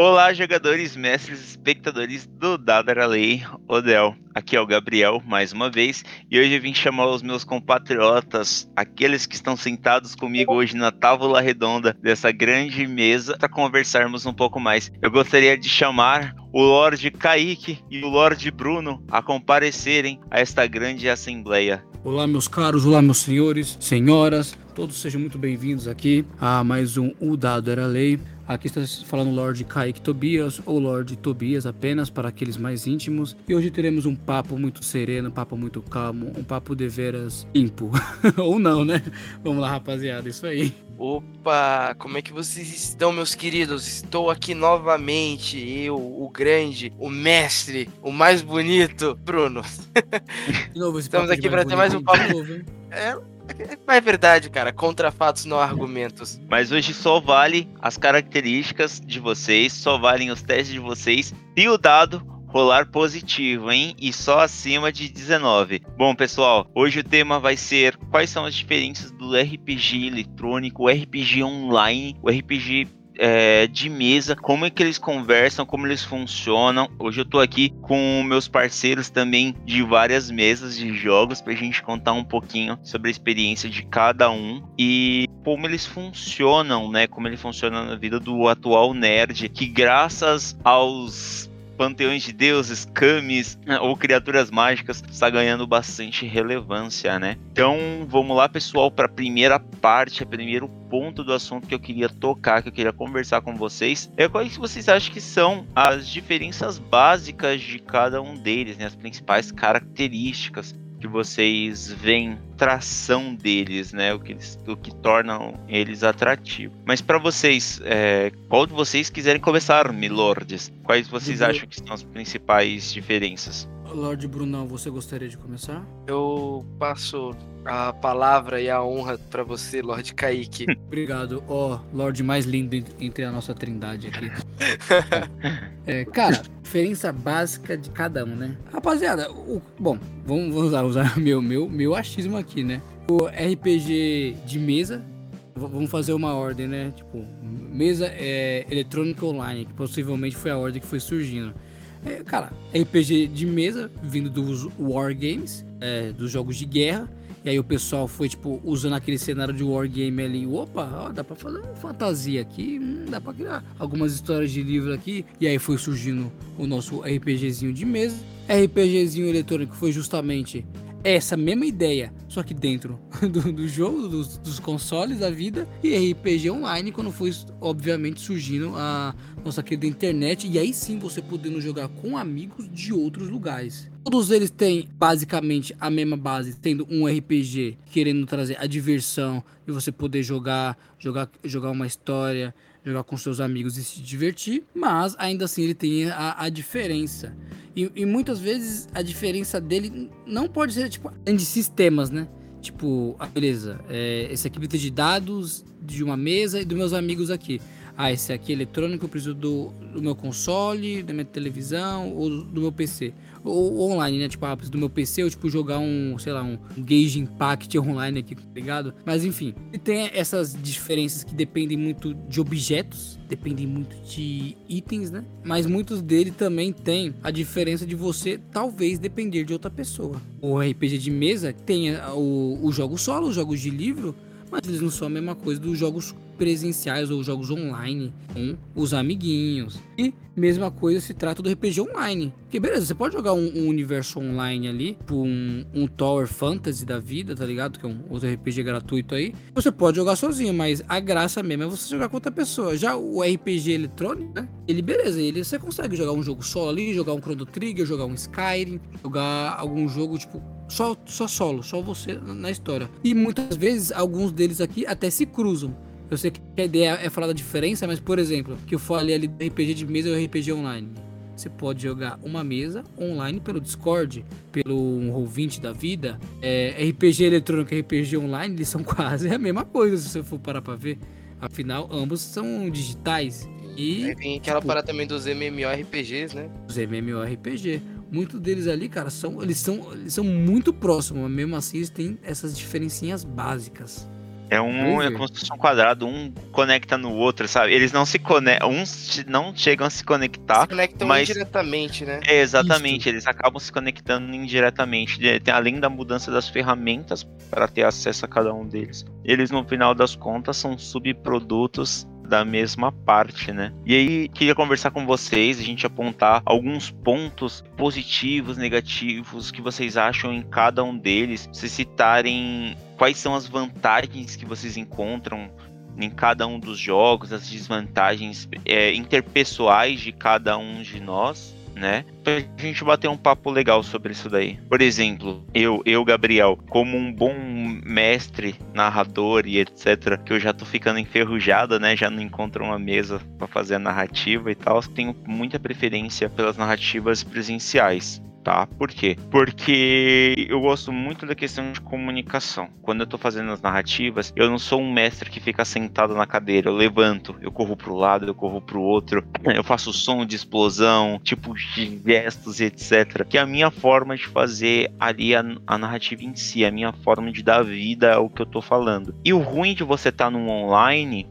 Olá, jogadores, mestres, espectadores do Dado Era Lei, Odel. Aqui é o Gabriel, mais uma vez, e hoje eu vim chamar os meus compatriotas, aqueles que estão sentados comigo hoje na tábua redonda dessa grande mesa, para conversarmos um pouco mais. Eu gostaria de chamar o Lorde Kaique e o Lorde Bruno a comparecerem a esta grande assembleia. Olá, meus caros, olá, meus senhores, senhoras, todos sejam muito bem-vindos aqui a mais um O Dado Era Lei. Aqui está falando Lord Kaique Tobias, ou Lord Tobias apenas para aqueles mais íntimos. E hoje teremos um papo muito sereno, um papo muito calmo, um papo de veras limpo. ou não, né? Vamos lá, rapaziada, isso aí. Opa, como é que vocês estão, meus queridos? Estou aqui novamente, eu, o grande, o mestre, o mais bonito, Bruno. Estamos aqui para ter mais um papo. Novo, é, é verdade, cara. Contra fatos, não argumentos. Mas hoje só vale as características de vocês, só valem os testes de vocês e o dado rolar positivo, hein? E só acima de 19. Bom, pessoal, hoje o tema vai ser quais são as diferenças do RPG eletrônico, o RPG online, o RPG é, de mesa, como é que eles conversam, como eles funcionam. Hoje eu tô aqui com meus parceiros também de várias mesas de jogos pra gente contar um pouquinho sobre a experiência de cada um e como eles funcionam, né? Como ele funciona na vida do atual nerd, que graças aos panteões de deuses, kamis né, ou criaturas mágicas está ganhando bastante relevância, né? Então vamos lá, pessoal, para a primeira parte, o primeiro ponto do assunto que eu queria tocar, que eu queria conversar com vocês, é quais vocês acham que são as diferenças básicas de cada um deles, né? As principais características que vocês veem tração deles, né? O que, eles, o que tornam eles atrativos. Mas para vocês, é, qual de vocês quiserem começar, milords? Quais vocês acham que são as principais diferenças? Lorde Brunão, você gostaria de começar? Eu passo a palavra e a honra para você, Lorde Kaique. Obrigado, ó, oh, Lorde mais lindo entre a nossa trindade aqui. é, cara, diferença básica de cada um, né? Rapaziada, o, bom, vamos, vamos usar, usar meu, meu, meu achismo aqui, né? O RPG de mesa, vamos fazer uma ordem, né? Tipo, mesa é, eletrônica online, que possivelmente foi a ordem que foi surgindo. É, cara, RPG de mesa, vindo dos Wargames, é, dos jogos de guerra. E aí o pessoal foi, tipo, usando aquele cenário de wargame ali. Opa, ó, dá pra fazer uma fantasia aqui, hum, dá pra criar algumas histórias de livro aqui. E aí foi surgindo o nosso RPGzinho de mesa. RPGzinho eletrônico foi justamente essa mesma ideia, só que dentro do, do jogo, dos, dos, consoles da vida, e RPG online, quando foi, obviamente, surgindo a nossa querida internet, e aí sim você podendo jogar com amigos de outros lugares. Todos eles têm basicamente a mesma base, tendo um RPG querendo trazer a diversão e você poder jogar, jogar, jogar uma história, jogar com seus amigos e se divertir, mas ainda assim ele tem a, a diferença. E, e, muitas vezes a diferença dele não pode ser tipo de sistemas, né? Tipo, ah, beleza, é, esse aqui precisa de dados de uma mesa e dos meus amigos aqui. Ah, esse aqui é eletrônico, eu preciso do, do meu console, da minha televisão ou do meu PC ou online, né? Tipo, ah, do meu PC eu, tipo, jogar um, sei lá, um Gage Impact online aqui, tá ligado? Mas enfim, tem essas diferenças que dependem muito de objetos, dependem muito de itens, né? Mas muitos dele também tem a diferença de você talvez depender de outra pessoa. O RPG de mesa tem o, o jogo solo, os jogos de livro, mas eles não são a mesma coisa dos jogos presenciais ou jogos online com os amiguinhos. E mesma coisa se trata do RPG online. Que beleza, você pode jogar um, um universo online ali, por um, um, Tower Fantasy da vida, tá ligado? Que é um outro RPG gratuito aí. Você pode jogar sozinho, mas a graça mesmo é você jogar com outra pessoa. Já o RPG eletrônico, né? Ele, beleza, ele você consegue jogar um jogo solo ali, jogar um Chrono Trigger, jogar um Skyrim, jogar algum jogo tipo só, só solo, só você na história. E muitas vezes alguns deles aqui até se cruzam. Eu sei que a ideia é falar da diferença, mas, por exemplo, que eu falei ali do RPG de mesa e RPG online. Você pode jogar uma mesa online pelo Discord, pelo um Roll20 da vida. É, RPG eletrônico e RPG online, eles são quase a mesma coisa, se você for parar pra ver. Afinal, ambos são digitais. E. tem aquela parada também dos MMORPGs, né? Os MMORPG. Muitos deles ali, cara, são, eles, são, eles são muito próximos, mas mesmo assim eles têm essas diferencinhas básicas. É um é como se fosse um quadrado, um conecta no outro, sabe? Eles não se conectam, uns não chegam a se conectar. Se conectam mas... indiretamente, né? É, exatamente, Isso. eles acabam se conectando indiretamente. Além da mudança das ferramentas para ter acesso a cada um deles. Eles, no final das contas, são subprodutos da mesma parte, né? E aí queria conversar com vocês, a gente apontar alguns pontos positivos, negativos que vocês acham em cada um deles, se citarem quais são as vantagens que vocês encontram em cada um dos jogos, as desvantagens é, interpessoais de cada um de nós né? Pra gente bater um papo legal sobre isso daí. Por exemplo, eu, eu Gabriel, como um bom mestre, narrador e etc, que eu já tô ficando enferrujado, né? Já não encontro uma mesa para fazer a narrativa e tal, tenho muita preferência pelas narrativas presenciais tá? Por quê? Porque eu gosto muito da questão de comunicação. Quando eu tô fazendo as narrativas, eu não sou um mestre que fica sentado na cadeira, eu levanto, eu corro pro lado, eu corro pro outro, eu faço som de explosão, tipo de gestos etc. Que é a minha forma de fazer ali a, a narrativa em si, a minha forma de dar vida ao que eu tô falando. E o ruim de você estar tá no online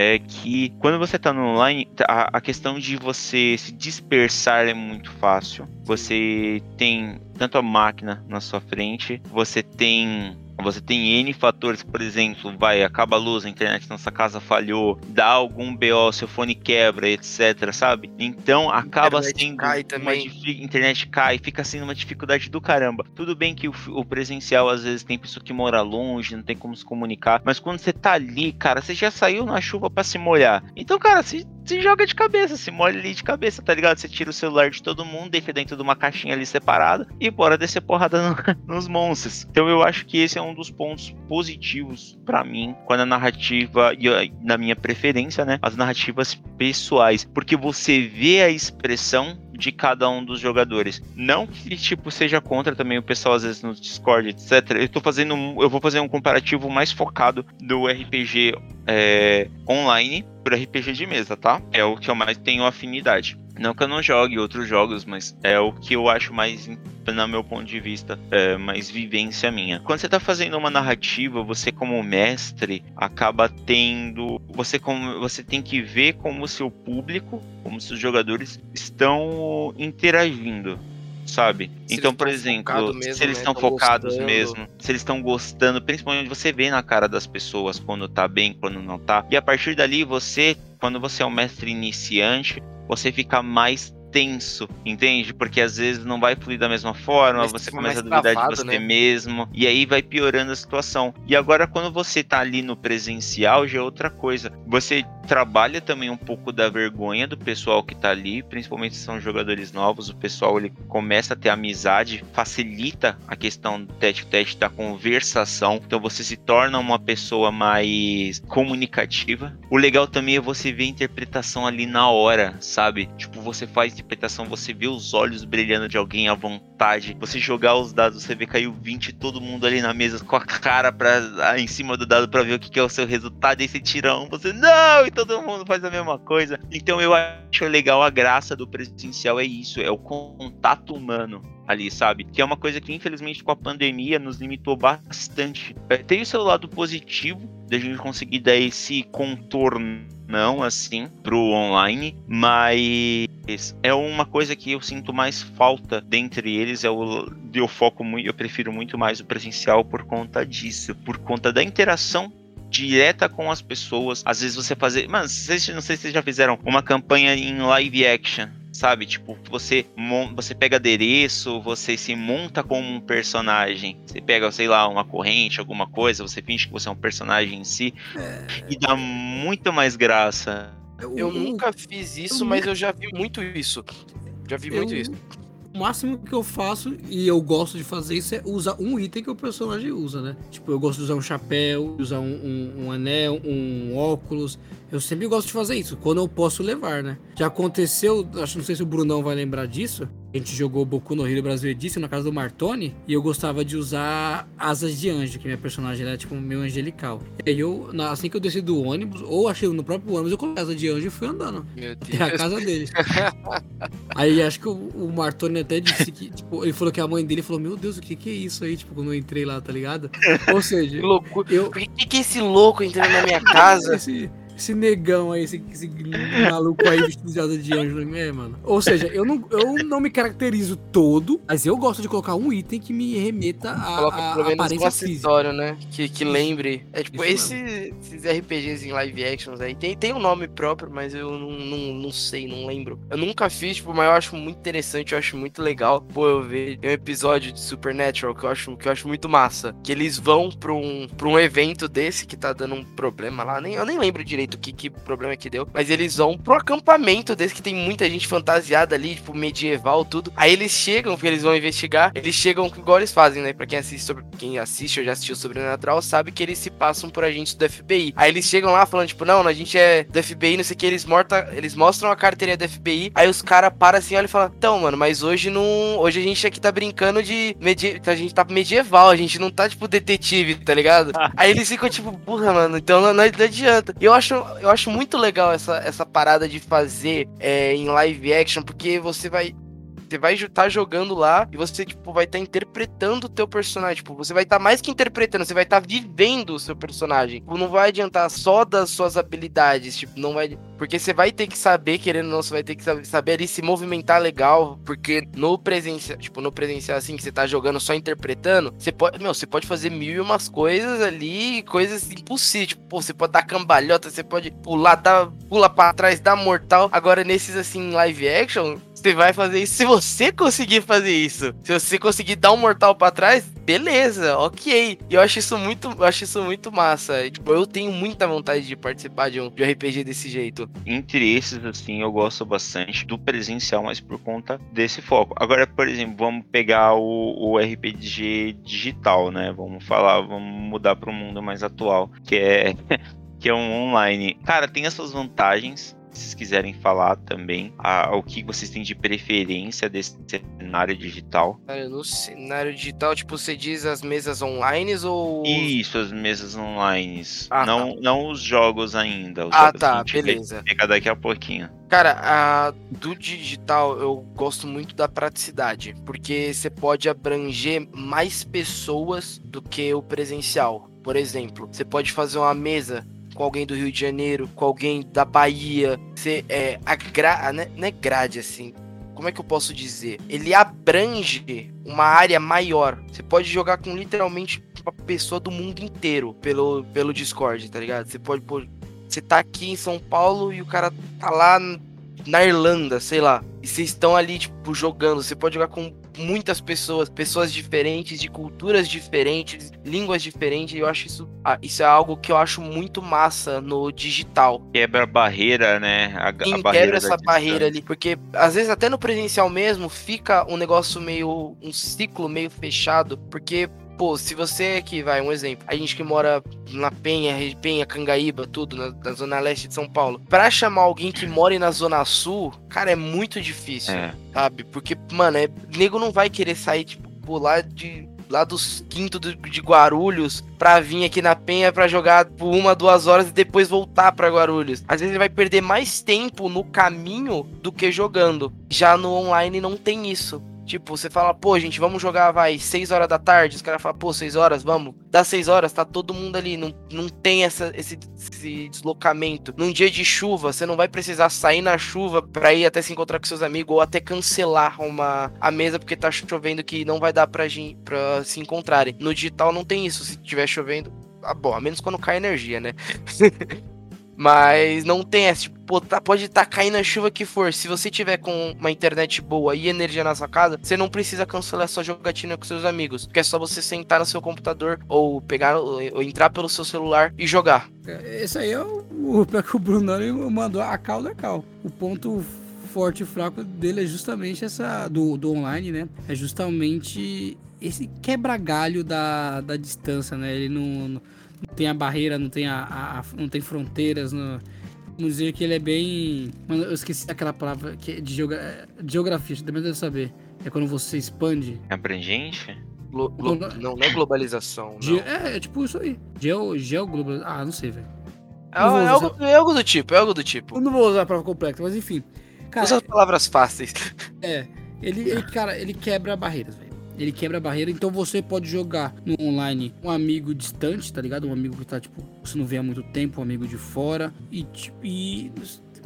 é que quando você está no online, a, a, questão de você se dispersar é muito fácil. Você tem tanto a máquina na sua frente, você tem você tem N fatores, por exemplo, vai, acaba a luz, a internet na sua casa falhou, dá algum BO, seu fone quebra, etc, sabe? Então acaba internet sendo cai. Uma, internet cai, fica sendo uma dificuldade do caramba. Tudo bem que o, o, presencial às vezes tem pessoa que mora longe, não tem como se comunicar, mas quando você tá ali, cara, você já saiu na chuva para se molhar. Então, cara, se se joga de cabeça, se molha ali de cabeça, tá ligado? Você tira o celular de todo mundo, deixa dentro de uma caixinha ali separada e bora descer porrada no, nos monstros. Então eu acho que esse é um dos pontos positivos para mim quando a narrativa, e na minha preferência, né? As narrativas pessoais. Porque você vê a expressão de cada um dos jogadores. Não que, tipo, seja contra também o pessoal, às vezes, no Discord, etc. Eu tô fazendo. Eu vou fazer um comparativo mais focado do RPG é, online pro RPG de mesa, tá? É o que eu mais tenho afinidade. Não que eu não jogue outros jogos, mas é o que eu acho mais, no meu ponto de vista, é mais vivência minha. Quando você tá fazendo uma narrativa, você como mestre acaba tendo, você como você tem que ver como o seu público, como seus jogadores estão interagindo sabe? Se então, por exemplo, mesmo, se eles né? estão focados gostando. mesmo, se eles estão gostando, principalmente você vê na cara das pessoas quando tá bem, quando não tá. E a partir dali, você, quando você é um mestre iniciante, você fica mais tenso, entende? Porque às vezes não vai fluir da mesma forma, Mas você começa a duvidar travado, de você né? mesmo, e aí vai piorando a situação. E agora, quando você tá ali no presencial, já é outra coisa. Você trabalha também um pouco da vergonha do pessoal que tá ali, principalmente se são jogadores novos, o pessoal ele começa a ter amizade, facilita a questão do teste-teste da conversação, então você se torna uma pessoa mais comunicativa. O legal também é você ver a interpretação ali na hora, sabe? Tipo, você faz interpretação, você vê os olhos brilhando de alguém à vontade. Você jogar os dados, você vê caiu 20, todo mundo ali na mesa com a cara pra, em cima do dado para ver o que, que, é o seu resultado. E você tira um, você não, e todo mundo faz a mesma coisa. Então eu acho legal a graça do presencial é isso, é o contato humano ali, sabe? Que é uma coisa que, infelizmente, com a pandemia nos limitou bastante. É, tem o seu lado positivo da gente conseguir dar esse contorno não assim pro online, mas é uma coisa que eu sinto mais falta dentre eles é o eu foco muito, eu prefiro muito mais o presencial por conta disso, por conta da interação direta com as pessoas. Às vezes você fazer, mano, não sei se vocês já fizeram uma campanha em live action sabe? Tipo, você, você pega adereço, você se monta como um personagem. Você pega, sei lá, uma corrente, alguma coisa, você finge que você é um personagem em si. É... E dá muito mais graça. Eu, nunca fiz isso, eu mas nunca... eu já vi muito isso. Já vi eu... muito isso. O máximo que eu faço, e eu gosto de fazer isso, é usar um item que o personagem usa, né? Tipo, eu gosto de usar um chapéu, usar um, um, um anel, um óculos. Eu sempre gosto de fazer isso, quando eu posso levar, né? Já aconteceu, acho não sei se o Brunão vai lembrar disso, a gente jogou Boku no Hero Brasil Edition na casa do Martoni e eu gostava de usar asas de anjo, que minha personagem era tipo meio angelical. E aí eu, assim que eu desci do ônibus, ou achei no próprio ônibus, eu coloquei asa de anjo e fui andando. Meu Deus. Até a casa dele. aí acho que o, o, Martoni até disse que, tipo, ele falou que a mãe dele falou: Meu Deus, o que, que é isso aí? Tipo, quando eu entrei lá, tá ligado? Ou seja, que loucura. Eu... Por que, que esse louco entrou na minha casa? esse esse negão aí, esse, esse maluco aí vestido de anjo, é, mano. Ou seja, eu não, eu não me caracterizo todo, mas eu gosto de colocar um item que me remeta a, Coloca a, pelo menos um acessório, né? Que, que lembre. É tipo, esse, esses RPGs em live actions aí, tem, tem um nome próprio, mas eu não, não, não sei, não lembro. Eu nunca fiz, tipo, mas eu acho muito interessante, eu acho muito legal. Pô, eu ver um episódio de Supernatural que eu acho, que eu acho muito massa. Que eles vão pra um, pra um evento desse que tá dando um problema lá. Nem, eu nem lembro direito que, que problema que deu. Mas eles vão pro acampamento desse que tem muita gente fantasiada ali, tipo, medieval, tudo. Aí eles chegam, porque eles vão investigar, eles chegam igual eles fazem, né? Pra quem assiste sobre. Quem assiste ou já assistiu Sobrenatural, sabe que eles se passam por agentes do FBI. Aí eles chegam lá falando, tipo, não, a gente é do FBI, não sei o que, eles, morta, eles mostram a carteirinha do FBI. Aí os caras param assim, olha e falam, então, mano, mas hoje não. Hoje a gente aqui tá brincando de. Medi... A gente tá medieval, a gente não tá, tipo, detetive, tá ligado? Aí eles ficam, tipo, porra, mano, então não, não adianta. Eu acho eu acho muito legal essa, essa parada de fazer é, em live action, porque você vai você vai estar tá jogando lá e você, tipo, vai estar tá interpretando o teu personagem. Tipo, você vai estar tá mais que interpretando, você vai estar tá vivendo o seu personagem. Tipo, não vai adiantar só das suas habilidades, tipo, não vai... Porque você vai ter que saber, querendo ou não, você vai ter que saber ali se movimentar legal, porque no presencial, tipo, no presencial assim, que você tá jogando só interpretando, você pode, meu, você pode fazer mil e umas coisas ali, coisas impossíveis. Tipo, pô, você pode dar cambalhota, você pode pular, dar, pula para trás, dar mortal. Agora, nesses, assim, live action, você vai fazer isso se você conseguir fazer isso. Se você conseguir dar um mortal para trás, beleza, ok. E eu acho isso muito, eu acho isso muito massa. Tipo, eu tenho muita vontade de participar de um, de um RPG desse jeito. Entre esses, assim, eu gosto bastante do presencial, mas por conta desse foco. Agora, por exemplo, vamos pegar o, o RPG digital, né? Vamos falar, vamos mudar para o mundo mais atual, que é que é um online. Cara, tem as suas vantagens, vocês quiserem falar também a, o que vocês têm de preferência desse cenário digital. no cenário digital, tipo, você diz as mesas online ou. Isso, as mesas online. Ah, não, tá. não os jogos ainda. Os ah, jogos tá, beleza. Fica daqui a pouquinho. Cara, a, do digital eu gosto muito da praticidade, porque você pode abranger mais pessoas do que o presencial. Por exemplo, você pode fazer uma mesa com alguém do Rio de Janeiro, com alguém da Bahia. Você é a gra... né? não é grade assim. Como é que eu posso dizer? Ele abrange uma área maior. Você pode jogar com literalmente uma pessoa do mundo inteiro pelo, pelo Discord, tá ligado? Você pode pôr. Você tá aqui em São Paulo e o cara tá lá na Irlanda, sei lá. E vocês estão ali, tipo, jogando. Você pode jogar com muitas pessoas, pessoas diferentes, de culturas diferentes, línguas diferentes. Eu acho isso, ah, isso é algo que eu acho muito massa no digital. Quebra a barreira, né? A, Sim, a barreira quebra essa barreira ali, porque às vezes até no presencial mesmo fica um negócio meio um ciclo meio fechado, porque pô, se você que vai, um exemplo, a gente que mora na Penha, Penha, Cangaíba, tudo, na, na, zona leste de São Paulo, pra chamar alguém que mora na zona sul, cara, é muito difícil, é. sabe? Porque, mano, é, nego não vai querer sair, tipo, pular de lá dos quintos de Guarulhos pra vir aqui na Penha pra jogar por uma, duas horas e depois voltar pra Guarulhos. Às vezes ele vai perder mais tempo no caminho do que jogando. Já no online não tem isso. Tipo, você fala, pô, gente, vamos jogar, vai, 6 horas da tarde. Os caras falam, pô, 6 horas, vamos. Dá 6 horas, tá todo mundo ali. Não, não tem essa, esse, esse deslocamento. Num dia de chuva, você não vai precisar sair na chuva pra ir até se encontrar com seus amigos ou até cancelar uma, a mesa porque tá chovendo que não vai dar pra, pra se encontrarem. No digital não tem isso. Se tiver chovendo, ah, bom, a menos quando cai energia, né? Mas não tem essa, tipo, tá, pode estar tá caindo a chuva que for. Se você tiver com uma internet boa e energia na sua casa, você não precisa cancelar sua jogatina com seus amigos. Porque é só você sentar no seu computador ou pegar ou entrar pelo seu celular e jogar. É, esse aí é o, o que o Bruno mandou a cal da cal. O ponto forte e fraco dele é justamente essa do, do online, né? É justamente esse quebra-galho da, da distância, né? Ele não, não não tem a barreira, não tem, a, a não tem fronteiras. No... Vamos dizer que ele é bem. Mano, eu esqueci aquela palavra que é de, geogra... de geografia, também deve saber. É quando você expande. Abrangente? Glo glo não, não é globalização. Ge... É, é tipo isso aí. Geo, geoglobal. Ah, não sei, velho. É, é, algo, é algo do tipo, é algo do tipo. Eu não vou usar a palavra completa, mas enfim. Cara, Usa as palavras fáceis. É. Ele, ele, cara, ele quebra barreiras, velho. Ele quebra a barreira, então você pode jogar no online um amigo distante, tá ligado? Um amigo que tá, tipo, você não vê há muito tempo, um amigo de fora. E, tipo, e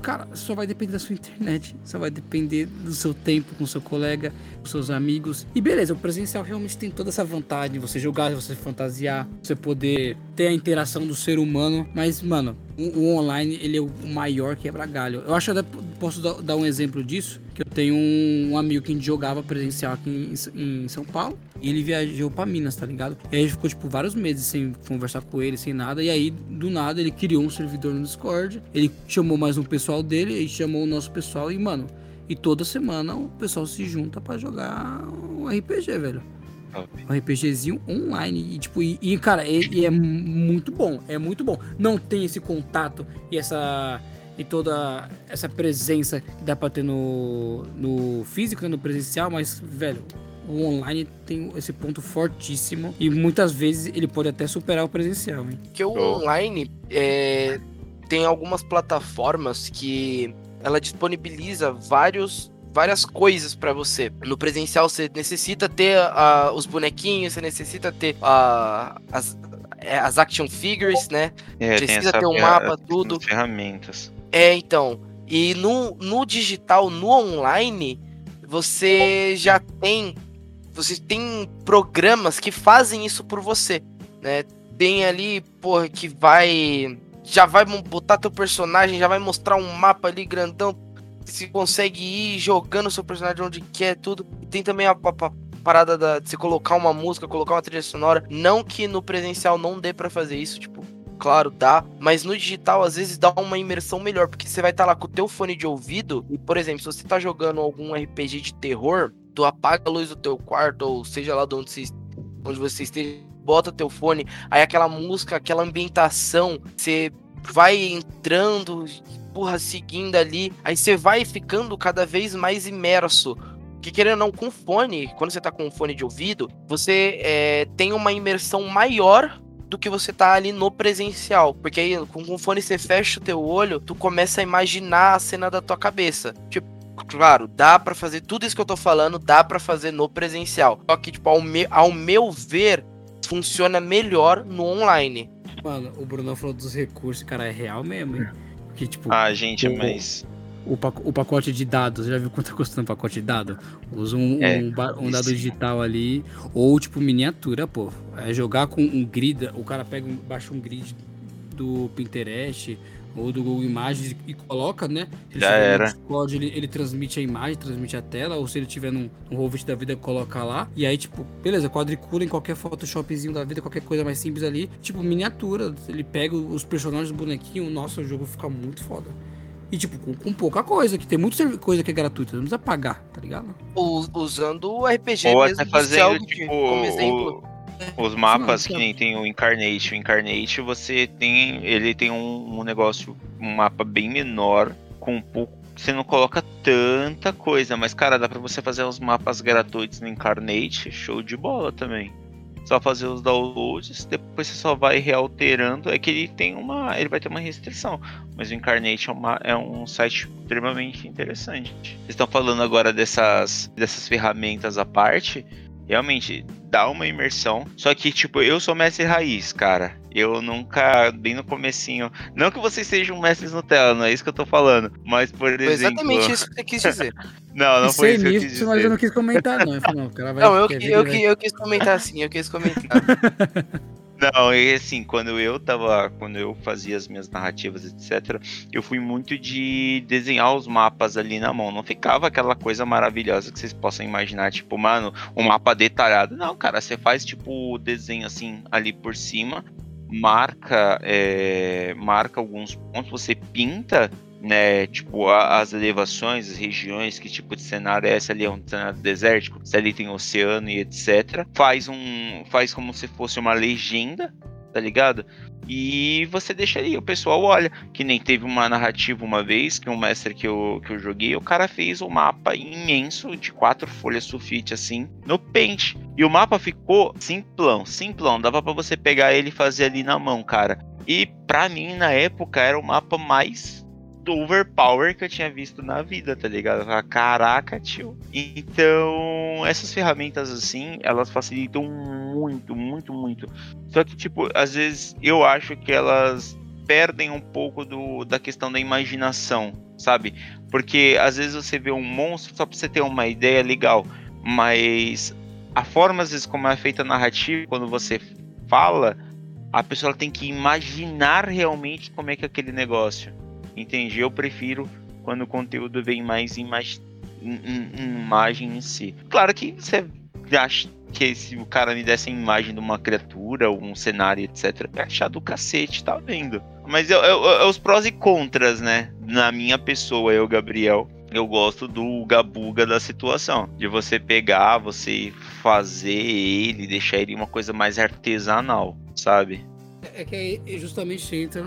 cara, só vai depender da sua internet, só vai depender do seu tempo com seu colega, com seus amigos. E beleza, o presencial realmente tem toda essa vantagem, você jogar, você fantasiar, você poder ter a interação do ser humano, mas mano, o, online ele é o maior quebra-galho. Eu acho que posso dar um exemplo disso, que eu tenho um, amigo que jogava presencial aqui em São Paulo. E ele viajou pra Minas, tá ligado? E aí ficou, tipo, vários meses sem conversar com ele, sem nada. E aí, do nada, ele criou um servidor no Discord. Ele chamou mais um pessoal dele, e chamou o nosso pessoal. E, mano, e toda semana o pessoal se junta para jogar um RPG, velho. Um RPGzinho online. E, tipo, e, e cara, e, é muito bom. É muito bom. Não tem esse contato e essa. E toda essa presença que dá pra ter no, no físico, né, no presencial, mas, velho, o online tem esse ponto fortíssimo e muitas vezes ele pode até superar o presencial. Hein? Que o online é, tem algumas plataformas que ela disponibiliza vários várias coisas para você. No presencial você necessita ter uh, os bonequinhos, você necessita ter uh, as, é, as action figures, né? É, Precisa ter um mapa, tudo. Ferramentas. É, então. E no, no digital, no online, você já tem você tem programas que fazem isso por você, né? Tem ali, porra, que vai já vai botar teu personagem, já vai mostrar um mapa ali grandão, você consegue ir jogando seu personagem onde quer, tudo. E tem também a, a, a parada da, de você colocar uma música, colocar uma trilha sonora. Não que no presencial não dê para fazer isso, tipo, claro, dá, mas no digital às vezes dá uma imersão melhor, porque você vai estar tá lá com o teu fone de ouvido e, por exemplo, se você tá jogando algum RPG de terror, tu apaga a luz do teu quarto, ou seja lá de onde você, onde você esteja, bota teu fone, aí aquela música, aquela ambientação, você vai entrando, porra, seguindo ali, aí você vai ficando cada vez mais imerso. Que querendo ou não, com fone, quando você tá com fone de ouvido, você é, tem uma imersão maior do que você tá ali no presencial. Porque aí, com fone, você fecha o teu olho, tu começa a imaginar a cena da tua cabeça. Tipo, claro, dá para fazer tudo isso que eu tô falando, dá para fazer no presencial. Só que, tipo, ao, me, ao meu ver, funciona melhor no online. Mano, o Bruno falou dos recursos, cara, é real mesmo, hein? Porque, tipo. Ah, gente, o, mas. O, o pacote de dados, já viu quanto tá custando o pacote de dados? Usa um, é, um, um, dado digital ali, ou tipo miniatura, pô. É jogar com um grid, o cara pega, baixa um grid do Pinterest, ou do Google Imagens e coloca, né? Ele Já era. Discord, ele, ele transmite a imagem, transmite a tela, ou se ele tiver num, num da vida, coloca lá. E aí, tipo, beleza, quadricula em qualquer Photoshopzinho da vida, qualquer coisa mais simples ali. Tipo, miniatura. Ele pega os personagens do bonequinho, nossa, o jogo fica muito foda. E, tipo, com, com, pouca coisa, que tem muita coisa que é gratuita, não precisa pagar, tá ligado? usando o RPG Ou mesmo, até fazendo, tipo, como exemplo. Os mapas que nem tem o Incarnate. O Incarnate você tem. Ele tem um, um negócio, um mapa bem menor, com um pouco. Você não coloca tanta coisa, mas cara, dá pra você fazer uns mapas gratuitos no Incarnate, show de bola também. Só fazer os downloads, depois você só vai realterando. É que ele tem uma. Ele vai ter uma restrição. Mas o Incarnate é, uma, é um site extremamente interessante. Vocês estão falando agora dessas, dessas ferramentas à parte realmente dá uma imersão. Só que, tipo, eu sou mestre raiz, cara. Eu nunca, bem no comecinho. Não que vocês sejam mestres Nutella, não é isso que eu tô falando. Mas, por exemplo. Foi exatamente isso que você quis dizer. não, não foi isso que eu quis dizer. Mas eu não quis comentar, não. Não, não eu, eu, eu, eu quis comentar sim, eu quis comentar. Não, e assim, quando eu tava. Quando eu fazia as minhas narrativas, etc., eu fui muito de desenhar os mapas ali na mão. Não ficava aquela coisa maravilhosa que vocês possam imaginar, tipo, mano, um mapa detalhado. Não, cara, você faz tipo o desenho assim ali por cima, marca, é, marca alguns pontos, você pinta né, tipo, as elevações, as regiões, que tipo de cenário é esse ali, é um cenário desértico, se ali tem oceano e etc. Faz um, faz como se fosse uma legenda tá ligado? E você deixaria, o pessoal olha, que nem teve uma narrativa uma vez, que um mestre que eu, que eu joguei, o cara fez um mapa imenso de quatro folhas sulfite, assim, no Paint. E o mapa ficou simplão, simplão, dava para você pegar ele e fazer ali na mão, cara. E pra mim, na época, era o mapa mais do overpower que eu tinha visto na vida, tá ligado? Caraca, tio. Então, essas ferramentas assim, elas facilitam muito, muito, muito. Só que, tipo, às vezes eu acho que elas perdem um pouco do, da questão da imaginação, sabe? Porque às vezes você vê um monstro só pra você ter uma ideia legal, mas a forma, às vezes, como é feita a narrativa, quando você fala, a pessoa tem que imaginar realmente como é que é aquele negócio. Entendi, eu prefiro quando o conteúdo vem mais em, mais, em, em, imagem em si. Claro que você acha que se o cara me desse a imagem de uma criatura, ou um cenário, etc., é achar do cacete, tá vendo? Mas é, é, é, os prós e contras, né? Na minha pessoa, eu, Gabriel, eu gosto do gabuga da situação. De você pegar, você fazer ele, deixar ele uma coisa mais artesanal, sabe? É que justamente entra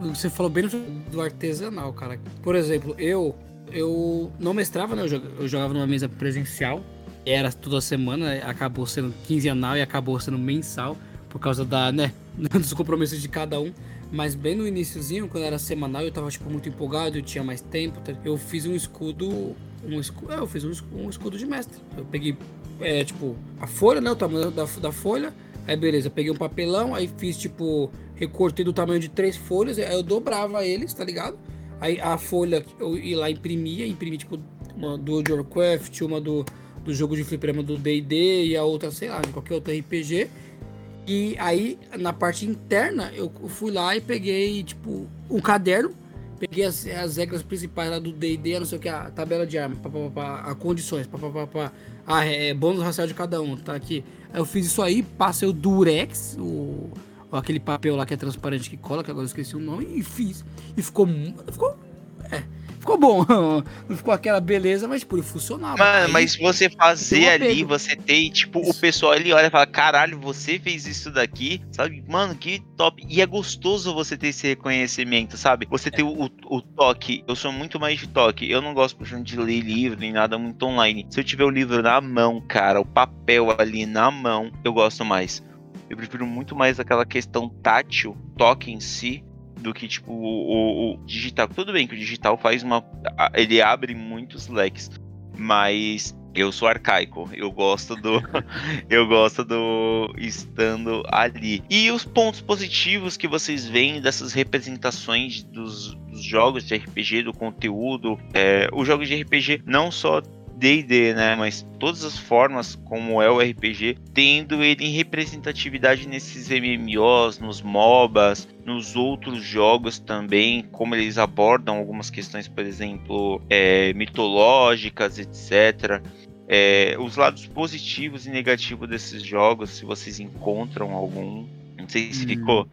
você falou bem do artesanal, cara. Por exemplo, eu eu não mestrava, né? Eu jogava numa mesa presencial. Era toda semana, acabou sendo quinzenal e acabou sendo mensal por causa da, né, dos compromissos de cada um. Mas bem no iníciozinho, quando era semanal, eu tava tipo muito empolgado, eu tinha mais tempo. Tá? Eu fiz um escudo, um escudo, é, eu fiz um escudo de mestre. Eu peguei é, tipo a folha, né, o tamanho da, da folha. Aí beleza, peguei um papelão, aí fiz tipo recortei do tamanho de três folhas, aí eu dobrava eles, tá ligado? Aí a folha eu ia lá imprimia, imprimi tipo uma do World of Warcraft, uma do, do jogo de fliperama do D&D e a outra, sei lá, de qualquer outro RPG. E aí na parte interna eu fui lá e peguei tipo um caderno, peguei as, as regras principais lá do D&D, não sei o que, a tabela de arma, pá, pá, pá, a condições, pá, pá, pá, pá, a é, bônus racial de cada um, tá aqui. Aí eu fiz isso aí, passei o Durex, o aquele papel lá que é transparente que cola, que agora eu esqueci o nome, e fiz. E ficou. Ficou. É, ficou bom. Não ficou aquela beleza, mas tipo, funcionava. Mano, Aí, mas você fazer ali, você ter, tipo, Isso. o pessoal ali olha e fala, caralho, você fez isso daqui, sabe? Mano, que top. E é gostoso você ter esse reconhecimento, sabe? Você ter o, o toque. Eu sou muito mais de toque. Eu não gosto, por exemplo, de ler livro nem nada muito online. Se eu tiver o livro na mão, cara, o papel ali na mão, eu gosto mais. Eu prefiro muito mais aquela questão tátil, toque em si, do que tipo o, o, o, digital. Tudo bem que o digital faz uma. Ele abre muitos leques. Mas eu sou arcaico. Eu gosto do. eu gosto do estando ali. E os pontos positivos que vocês veem dessas representações dos, dos jogos de RPG, do conteúdo. É, os jogos de RPG não só D&D, né? Mas todas as formas como é o RPG, tendo ele em representatividade nesses MMOs, nos MOBAs, nos outros jogos também, como eles abordam algumas questões, por exemplo, é, mitológicas, etc. É, os lados positivos e negativos desses jogos, se vocês encontram algum. Não sei se hum. ficou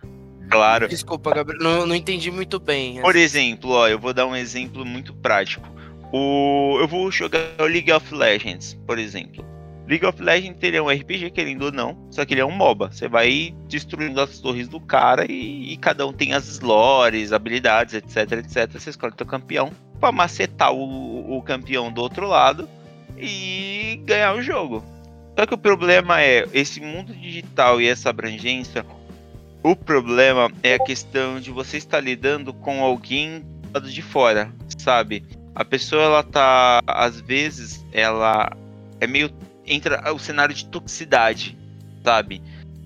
claro. Desculpa, Gabriel, não, não entendi muito bem. Por exemplo, ó, eu vou dar um exemplo muito prático. O, eu vou jogar League of Legends, por exemplo. League of Legends ele é um RPG, querendo ou não, só que ele é um MOBA. Você vai destruindo as torres do cara e, e cada um tem as lores, habilidades, etc, etc. Você escolhe o teu campeão para macetar o, o campeão do outro lado e ganhar o jogo. Só que o problema é, esse mundo digital e essa abrangência, o problema é a questão de você estar lidando com alguém de fora, sabe? A pessoa ela tá às vezes ela é meio entra o cenário de toxicidade, sabe?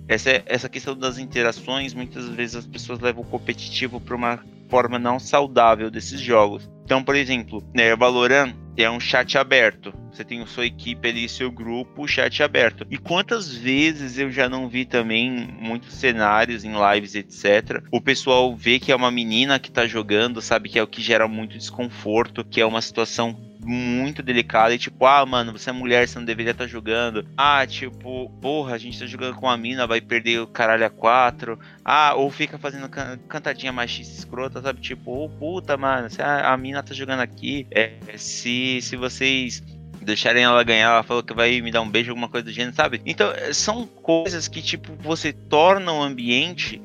Essa essa questão das interações, muitas vezes as pessoas levam o competitivo para uma forma não saudável desses jogos. Então, por exemplo, né, Valorant é um chat aberto. Você tem a sua equipe ali, seu grupo, chat aberto. E quantas vezes eu já não vi também muitos cenários em lives, etc. O pessoal vê que é uma menina que tá jogando, sabe que é o que gera muito desconforto, que é uma situação muito delicada e tipo, ah, mano, você é mulher, você não deveria estar tá jogando. Ah, tipo, porra, a gente tá jogando com a mina, vai perder o caralho a quatro. Ah, ou fica fazendo can cantadinha machista escrota, sabe? Tipo, oh, puta, mano, se a, a mina tá jogando aqui, é, se, se vocês deixarem ela ganhar, ela falou que vai me dar um beijo, alguma coisa do gênero, sabe? Então, é, são coisas que, tipo, você torna o ambiente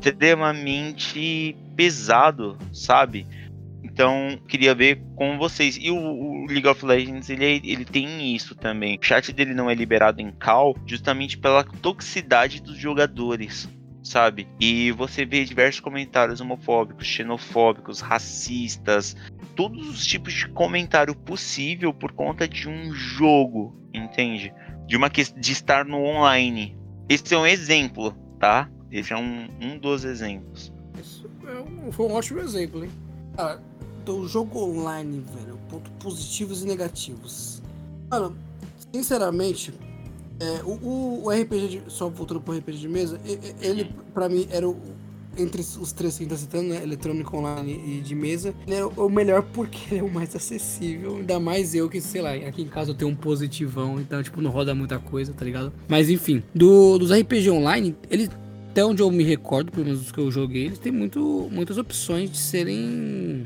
extremamente pesado, sabe? Então, queria ver com vocês. E o, o, League of Legends, ele, ele tem isso também. O chat dele não é liberado em call justamente pela toxicidade dos jogadores sabe? E você vê diversos comentários homofóbicos, xenofóbicos, racistas, todos os tipos de comentário possível por conta de um jogo, entende? De uma de estar no online. Esse é um exemplo, tá? Esse é um, um dos exemplos. Isso é um, foi um ótimo exemplo, hein? Cara, do jogo online, velho, pontos positivos e negativos. Mano, sinceramente, é, o, o, RPG, de, só voltando pro RPG de mesa, ele, pra mim, era o, entre os três que a gente tá citando, né? Eletrônico online e de mesa, ele é o melhor porque ele é o mais acessível. Ainda mais eu que, sei lá, aqui em casa eu tenho um positivão, então, tipo, não roda muita coisa, tá ligado? Mas enfim, do, dos RPG online, ele. Até onde eu me recordo, pelo menos dos que eu joguei, eles têm muito, muitas opções de serem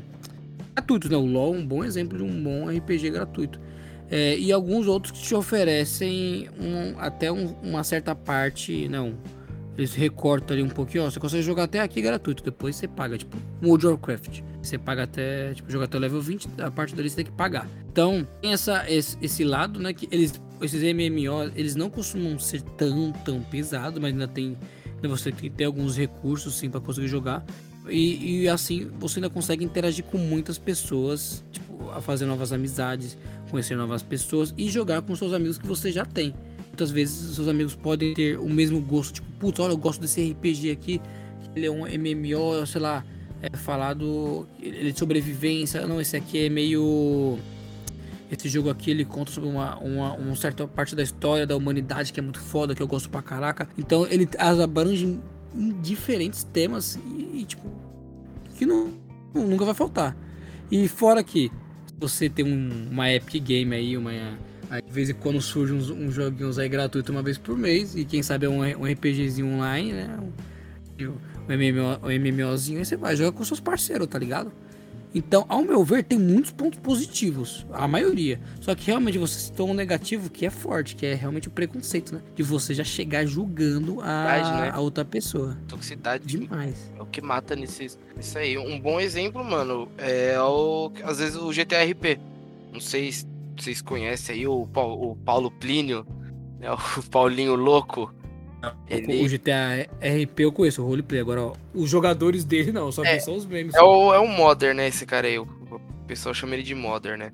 gratuitos, né? O LoL é um bom exemplo de um bom RPG gratuito. É, e alguns outros que te oferecem um, até um, uma certa parte, não. Eles recortam ali um pouquinho, ó. Você consegue jogar até aqui gratuito, depois você paga, tipo, World of Warcraft. Você paga até, tipo, jogar até o level 20, a parte dali você tem que pagar. Então, tem essa, esse, esse lado, né, que eles, esses MMO, eles não costumam ser tão, tão pesados, mas ainda tem, ainda você tem que ter alguns recursos, sim, para conseguir jogar. E, e, assim, você ainda consegue interagir com muitas pessoas, tipo, a fazer novas amizades, conhecer novas pessoas e jogar com seus amigos que você já tem. Muitas vezes seus amigos podem ter o mesmo gosto, tipo, putz, olha, eu gosto desse RPG aqui, ele é um MMO, sei lá, é falado, ele é de sobrevivência, não, esse aqui é meio esse jogo aqui ele conta sobre uma, uma, uma, certa parte da história da humanidade que é muito foda, que eu gosto pra caraca. Então ele abrange em diferentes temas e, e tipo, que não, nunca vai faltar. E fora que você tem um, uma Epic Game aí, uma. Aí, de vez em quando surge uns, uns joguinhos aí gratuito uma vez por mês. E quem sabe é um, um RPGzinho online, né? Um, um, MMO, um MMOzinho, aí você vai jogar com seus parceiros, tá ligado? Então, ao meu ver, tem muitos pontos positivos, a maioria. Só que realmente você citou um negativo que é forte, que é realmente o preconceito, né? De você já chegar julgando a, né? a outra pessoa. Toxicidade demais. É o que mata nesse, nisso aí. Um bom exemplo, mano, é o às vezes o GTRP. Não sei se vocês conhecem aí o, Paulo, o Paulo Plínio, né? o Paulinho Louco. Ele... O GTA RP eu conheço, o roleplay. Agora, ó, os jogadores dele não, só é, são os memes. É o, é o Modern, né? Esse cara aí. O, o pessoal chama ele de Modern, né?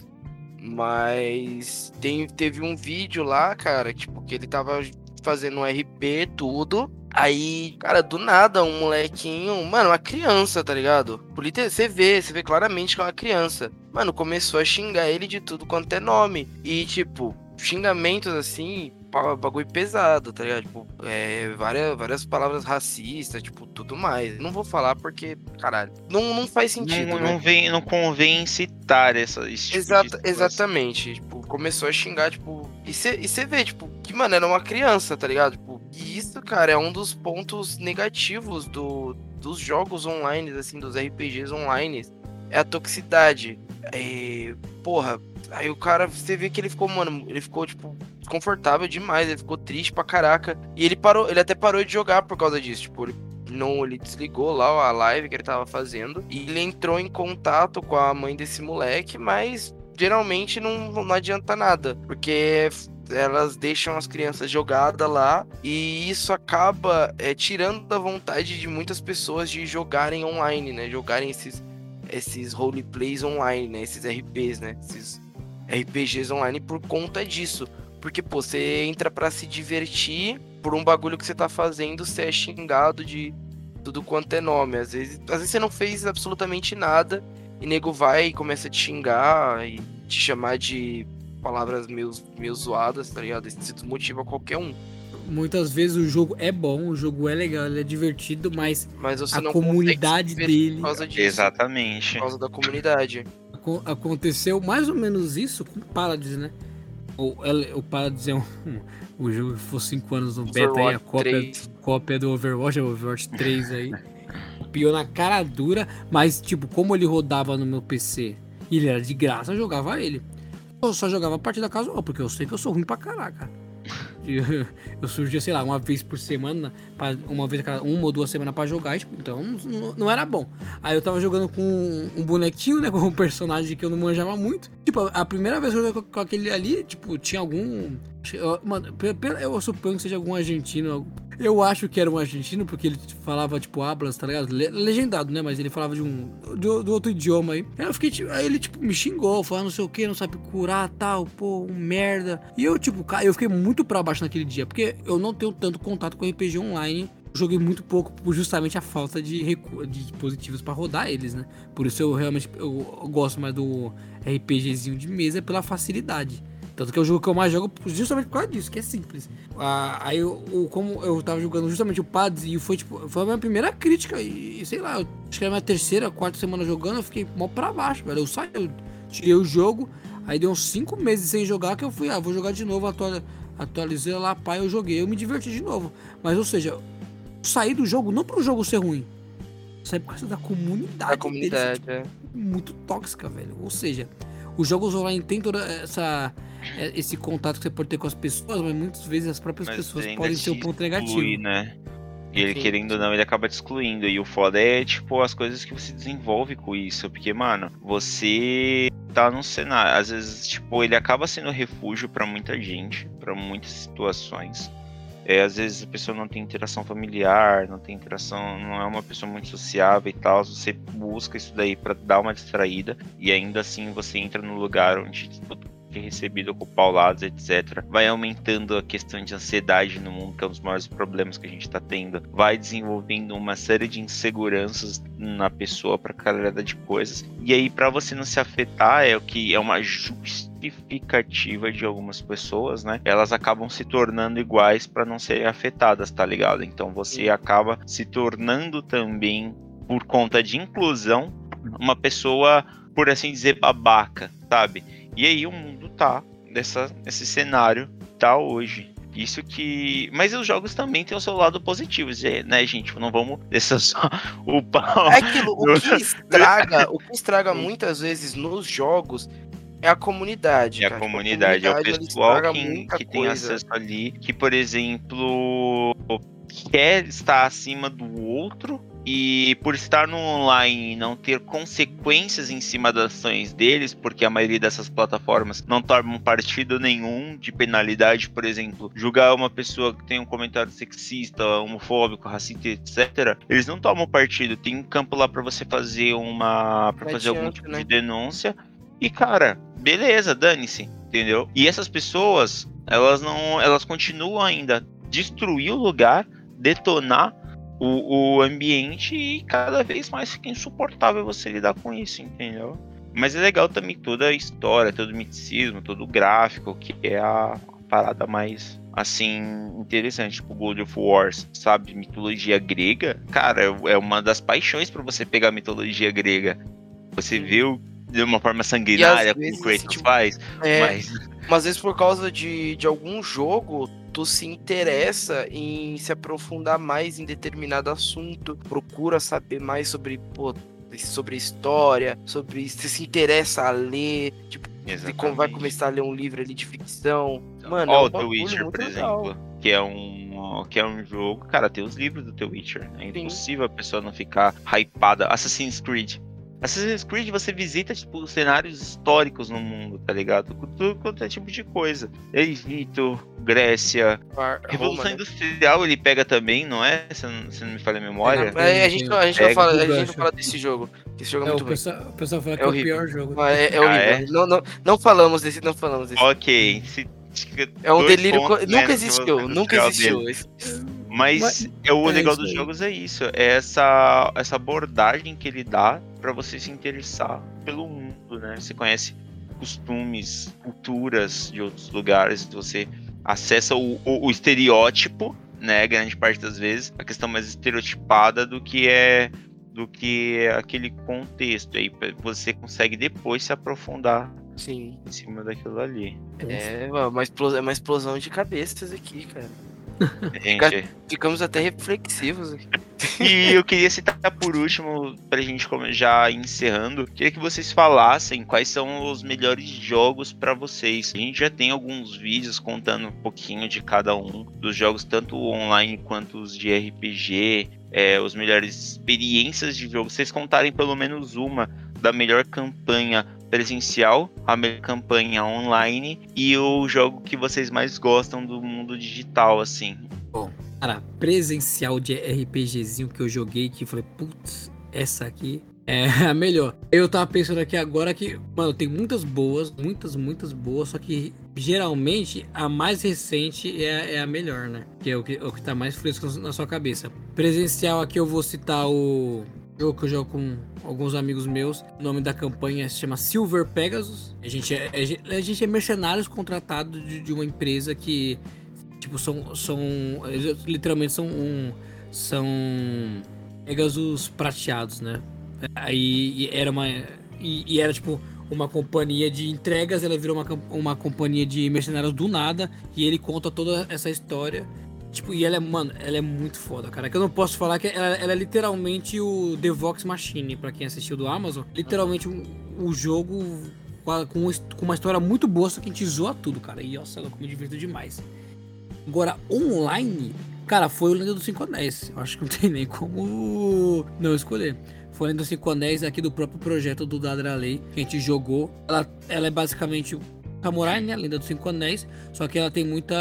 Mas tem, teve um vídeo lá, cara, tipo, que ele tava fazendo um RP, tudo. Aí, cara, do nada, um molequinho, mano, uma criança, tá ligado? Você vê, você vê claramente que é uma criança. Mano, começou a xingar ele de tudo quanto é nome. E, tipo, xingamentos assim, bagulho pesado, tá ligado? Tipo, é, várias, várias palavras racistas, tipo, tudo mais. Não vou falar porque, caralho, não, não faz sentido. Não, né? não, vem, não convém citar essa, esse tipo Exata, Exatamente. Tipo, começou a xingar, tipo. E você vê, tipo, que, mano, era uma criança, tá ligado? Tipo, e isso, cara, é um dos pontos negativos do, dos jogos online, assim, dos RPGs online. É a toxicidade. É, porra, aí o cara, você vê que ele ficou, mano, ele ficou, tipo, desconfortável demais, ele ficou triste pra caraca. E ele parou, ele até parou de jogar por causa disso, tipo, ele não, ele desligou lá a live que ele tava fazendo e ele entrou em contato com a mãe desse moleque, mas geralmente não, não adianta nada, porque elas deixam as crianças jogadas lá e isso acaba é, tirando a vontade de muitas pessoas de jogarem online, né? Jogarem esses, esses roleplays online, né? Esses RPs, né? Esses RPGs online por conta disso. Porque, pô, você entra para se divertir por um bagulho que você tá fazendo, você é xingado de tudo quanto é nome. Às vezes, às vezes você não fez absolutamente nada e nego vai e começa a te xingar e te chamar de palavras meio, meio zoadas, tá ligado? Isso desmotiva qualquer um. Muitas vezes o jogo é bom, o jogo é legal, ele é divertido, mas, mas a comunidade dele. Por causa disso, Exatamente. Por causa da comunidade. Aconteceu mais ou menos isso com Paladins, né? o, o para dizer um, o jogo ficou 5 anos no beta aí, a cópia, cópia do Overwatch, o Overwatch 3 aí. Pior na cara dura, mas tipo, como ele rodava no meu PC e ele era de graça, eu jogava ele. eu só jogava partida casual, porque eu sei que eu sou ruim pra caraca. Eu surgia, sei lá, uma vez por semana, uma vez cada uma ou duas semanas pra jogar, tipo, então não, não, era bom. Aí eu tava jogando com um bonequinho, né, com um personagem que eu não manjava muito. Tipo, a primeira vez que eu joguei com aquele ali, tipo, tinha algum eu, mano, eu suponho que seja algum argentino. Eu acho que era um argentino, porque ele falava, tipo, hablas, tá ligado? Legendado, né? Mas ele falava de um. Do, do outro idioma aí. Aí eu fiquei, tipo, aí ele, tipo, me xingou, falando não sei o que, não sabe curar tal, pô, um merda. E eu, tipo, cara, eu fiquei muito pra baixo naquele dia, porque eu não tenho tanto contato com RPG online joguei muito pouco por justamente a falta de, de dispositivos para rodar eles, né? Por isso eu realmente eu, gosto mais do RPGzinho de mesa pela facilidade. Tanto que é o jogo que eu mais jogo justamente por causa disso, que é simples. Ah, aí, eu, eu, como eu tava jogando justamente o Pads, e foi tipo, foi a minha primeira crítica, e, sei lá, eu, acho que era a minha terceira, quarta semana jogando, eu fiquei mó pra baixo, velho. Eu saí, eu tirei o jogo, aí deu uns cinco meses sem jogar, que eu fui, ah, vou jogar de novo, atual, atualizei lá, pai, eu joguei, eu me diverti de novo. Mas, ou seja, saí do jogo não pro jogo ser ruim, saí por causa da comunidade. A comunidade, deles, tipo, é. Muito tóxica, velho. Ou seja, os jogos online tem toda essa é, esse contato que você pode ter com as pessoas, mas muitas vezes as próprias mas pessoas podem ser um ponto negativo. Né? E ele, querendo ou não, ele acaba te excluindo. E o foda é, tipo, as coisas que você desenvolve com isso. Porque, mano, você tá num cenário. Às vezes, tipo, ele acaba sendo refúgio para muita gente, para muitas situações. É, às vezes a pessoa não tem interação familiar, não tem interação, não é uma pessoa muito sociável e tal. Você busca isso daí para dar uma distraída e ainda assim você entra no lugar onde tipo, é recebido com paulados, etc. Vai aumentando a questão de ansiedade no mundo, que é um dos maiores problemas que a gente está tendo. Vai desenvolvendo uma série de inseguranças na pessoa para carregada de coisas. E aí, para você não se afetar, é o que é uma justificativa de algumas pessoas, né? Elas acabam se tornando iguais para não serem afetadas, tá ligado? Então você acaba se tornando também, por conta de inclusão, uma pessoa, por assim dizer, babaca, sabe? E aí o mundo tá nessa, nesse cenário tá hoje. Isso que. Mas os jogos também têm o seu lado positivo, né, gente? Não vamos deixar só o pau. É aquilo, o que estraga, o que estraga muitas vezes nos jogos é a comunidade. É a comunidade, a comunidade, é o pessoal que, que tem acesso ali, que, por exemplo, quer estar acima do outro e por estar no online e não ter consequências em cima das ações deles, porque a maioria dessas plataformas não tomam partido nenhum de penalidade, por exemplo, julgar uma pessoa que tem um comentário sexista, homofóbico, racista, etc. Eles não tomam partido, tem um campo lá para você fazer uma para fazer algum tipo né? de denúncia. E cara, beleza, dane-se, entendeu? E essas pessoas, elas não, elas continuam ainda destruir o lugar, detonar o, o ambiente e cada vez mais fica insuportável você lidar com isso, entendeu? Mas é legal também toda a história, todo o miticismo, todo o gráfico, que é a parada mais assim interessante, tipo God of Wars, sabe, mitologia grega, cara, é uma das paixões para você pegar a mitologia grega. Você vê o, de uma forma sanguinária como o Kratos tipo, faz, é, mas... mas às vezes por causa de, de algum jogo tu se interessa em se aprofundar mais em determinado assunto, procura saber mais sobre, pô, sobre história, sobre se se interessa a ler, tipo, como vai começar a ler um livro ali de ficção. Mano, Ó, é um The Witcher, por legal. exemplo, que é um que é um jogo, cara, tem os livros do The Witcher, é impossível a pessoa não ficar hypada. Assassin's Creed, Assassin's Creed você visita, tipo, cenários históricos no mundo, tá ligado? Tudo quanto é tipo de coisa. Egito, Grécia. Ar, Revolução Roma, né? Industrial né? ele pega também, não é? Se não, se não me falha a memória. É, a gente, a gente, não, fala, a gente não fala desse jogo. Esse jogo é, é muito o pessoal, o pessoal fala é que é, o pior jogo. É, é horrível. Ah, é? Não, não, não falamos desse, não falamos desse. Ok. Se, é um delírio. Pontos, nunca né, existiu, nunca existiu. Mas, Mas é o legal dos jogos é isso, é essa, essa abordagem que ele dá para você se interessar pelo mundo, né? Você conhece costumes, culturas de outros lugares, você acessa o, o, o estereótipo, né? Grande parte das vezes, a questão mais estereotipada do que é do que é aquele contexto. Aí você consegue depois se aprofundar Sim. em cima daquilo ali. É uma explosão, é uma explosão de cabeças aqui, cara. Gente. Ficamos até reflexivos aqui. E eu queria citar por último, pra gente já encerrando, queria que vocês falassem quais são os melhores jogos para vocês. A gente já tem alguns vídeos contando um pouquinho de cada um dos jogos, tanto online quanto os de RPG, é, os melhores experiências de jogo. Vocês contarem pelo menos uma da melhor campanha presencial, a melhor campanha online e o jogo que vocês mais gostam do mundo digital, assim. Bom, cara, presencial de RPGzinho que eu joguei que falei, putz, essa aqui é a melhor. Eu tava pensando aqui agora que, mano, tem muitas boas, muitas, muitas boas, só que geralmente a mais recente é, é a melhor, né? Que é o que, o que tá mais fresco na sua cabeça. Presencial aqui eu vou citar o jogo que eu jogo com alguns amigos meus. O nome da campanha se chama Silver Pegasus. A gente é, a gente é mercenários contratados de, de uma empresa que, tipo, são. são literalmente são. Um, são Pegasus prateados, né? Aí era uma. E, e, era tipo uma companhia de entregas, ela virou uma, uma companhia de mercenários do nada. E ele conta toda essa história. Tipo, e ela é, mano, ela é muito foda, cara. Que eu não posso falar que ela, ela é literalmente o The Vox Machine, pra quem assistiu do Amazon. Literalmente o um, um jogo com, com, uma história muito boa, só que a gente zoa tudo, cara. E nossa, ela me divirto demais. Agora, online, cara, foi o Lenda dos 5 Anéis. Eu acho que não tem nem como não escolher. Foi o Lenda dos 5 Anéis aqui do próprio projeto do Dadra Lei, que a gente jogou. Ela, ela é basicamente Samurai, né? Lenda dos Cinco Anéis. Só que ela tem muita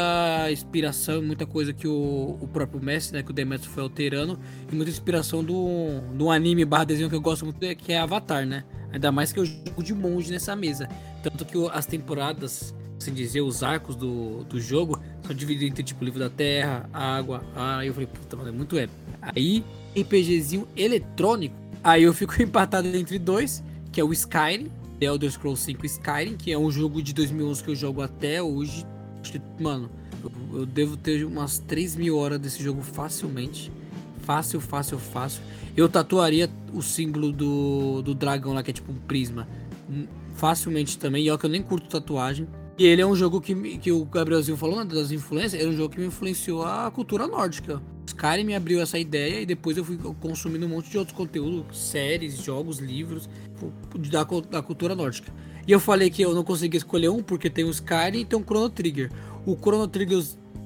inspiração, muita coisa que o, o próprio mestre, né? Que o Demetrio foi alterando. E muita inspiração do, do anime barra desenho que eu gosto muito, que é Avatar, né? Ainda mais que eu jogo de monge nessa mesa. Tanto que as temporadas, assim dizer, os arcos do, do jogo são divididos entre tipo livro da terra, água. Aí eu falei, puta, mano, é muito épico. Aí, RPGzinho eletrônico. Aí eu fico empatado entre dois, que é o Skyrim The Elder Scrolls 5 Skyrim, que é um jogo de 2011 que eu jogo até hoje. Mano, eu, devo ter umas 3 mil horas desse jogo facilmente. Fácil, fácil, fácil. Eu tatuaria o símbolo do, do dragão lá, que é tipo um prisma. Hum, facilmente também. E olha que eu nem curto tatuagem. E ele é um jogo que, que o Gabrielzinho falou, né, das influências, era um jogo que me influenciou a cultura nórdica. Skyrim me abriu essa ideia e depois eu fui consumindo um monte de outros conteúdos, séries, jogos, livros da, da cultura nórdica. E eu falei que eu não consegui escolher um porque tem o Skyrim e tem o Chrono Trigger. O Chrono Trigger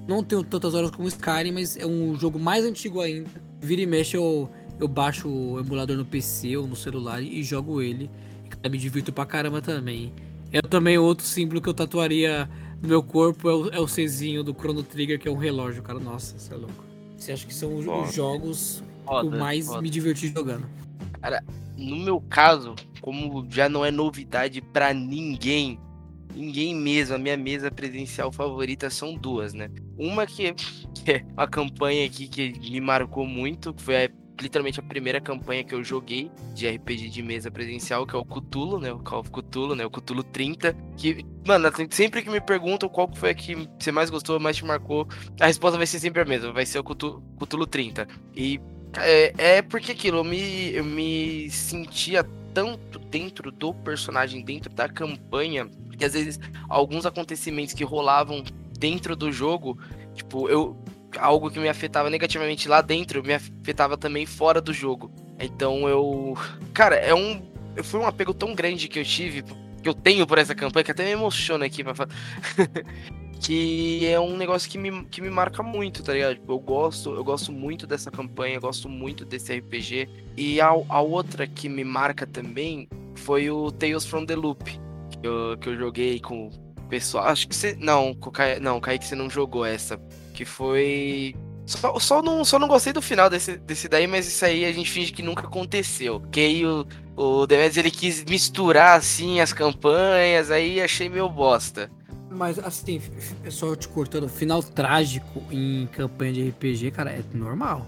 não tem tantas horas como o Skyrim, mas é um jogo mais antigo ainda. Vira e mexe eu, eu baixo o emulador no PC ou no celular e jogo ele. E me divirto pra caramba também. Eu também, outro símbolo que eu tatuaria no meu corpo é o, é o Czinho do Chrono Trigger, que é um relógio, cara. Nossa, você é louco. Você acha que são os jogos foda, que mais foda. me diverti jogando? Cara, no meu caso, como já não é novidade para ninguém, ninguém mesmo, a minha mesa presencial favorita são duas, né? Uma que, é, que é uma campanha aqui que me marcou muito, que foi a literalmente a primeira campanha que eu joguei de RPG de mesa presencial, que é o Cthulhu, né? O Call of né? O Cthulhu 30. Que, mano, sempre que me perguntam qual foi a que você mais gostou, mais te marcou, a resposta vai ser sempre a mesma, vai ser o Cthulhu 30. E é, é porque aquilo, eu me, eu me sentia tanto dentro do personagem, dentro da campanha, que às vezes alguns acontecimentos que rolavam dentro do jogo, tipo, eu algo que me afetava negativamente lá dentro me afetava também fora do jogo. Então eu. Cara, é um. Foi um apego tão grande que eu tive, que eu tenho por essa campanha, que até me emociona aqui pra falar. que é um negócio que me, que me marca muito, tá ligado? Tipo, eu gosto, eu gosto muito dessa campanha, eu gosto muito desse RPG. E a, a outra que me marca também foi o Tales from the Loop, que eu, que eu joguei com o pessoal. Acho que você. Não, com o Ca... não, Kaique, você não jogou essa. Que foi. Só, só, não, só não gostei do final desse, desse daí, mas isso aí a gente finge que nunca aconteceu. Que aí o, o Demetrius ele quis misturar assim as campanhas, aí achei meio bosta. Mas assim, só te cortando, final trágico em campanha de RPG, cara, é normal.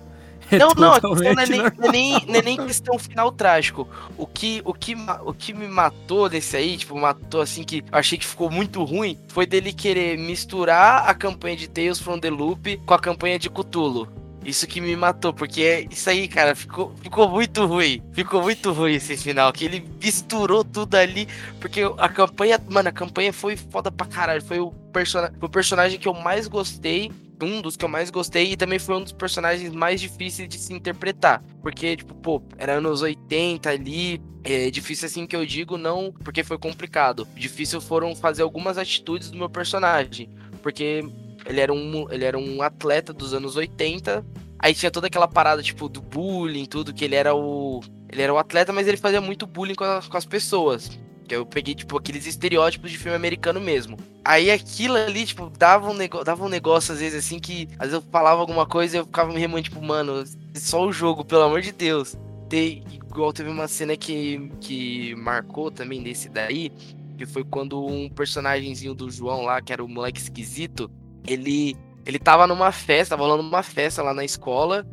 É não, não, a questão não é, nem, não é, nem, não é nem questão final trágico. O que, o, que, o que me matou nesse aí, tipo, matou assim que achei que ficou muito ruim, foi dele querer misturar a campanha de Tales from the Loop com a campanha de Cthulhu. Isso que me matou, porque é isso aí, cara, ficou, ficou muito ruim. Ficou muito ruim esse final, que ele misturou tudo ali, porque a campanha, mano, a campanha foi foda pra caralho. Foi o, person o personagem que eu mais gostei um dos que eu mais gostei e também foi um dos personagens mais difíceis de se interpretar. Porque, tipo, pô, era anos 80 ali. É difícil assim que eu digo, não porque foi complicado. Difícil foram fazer algumas atitudes do meu personagem. Porque ele era um, ele era um atleta dos anos 80. Aí tinha toda aquela parada, tipo, do bullying, tudo, que ele era o. Ele era o atleta, mas ele fazia muito bullying com as, com as pessoas. Que eu peguei, tipo, aqueles estereótipos de filme americano mesmo. Aí aquilo ali, tipo, dava um, nego... dava um negócio, às vezes, assim, que às vezes eu falava alguma coisa e eu ficava me remando, tipo, mano, só o jogo, pelo amor de Deus. Tem, igual teve uma cena que, que marcou também desse daí, que foi quando um personagemzinho do João lá, que era o moleque esquisito, ele, ele tava numa festa, tava rolando uma festa lá na escola.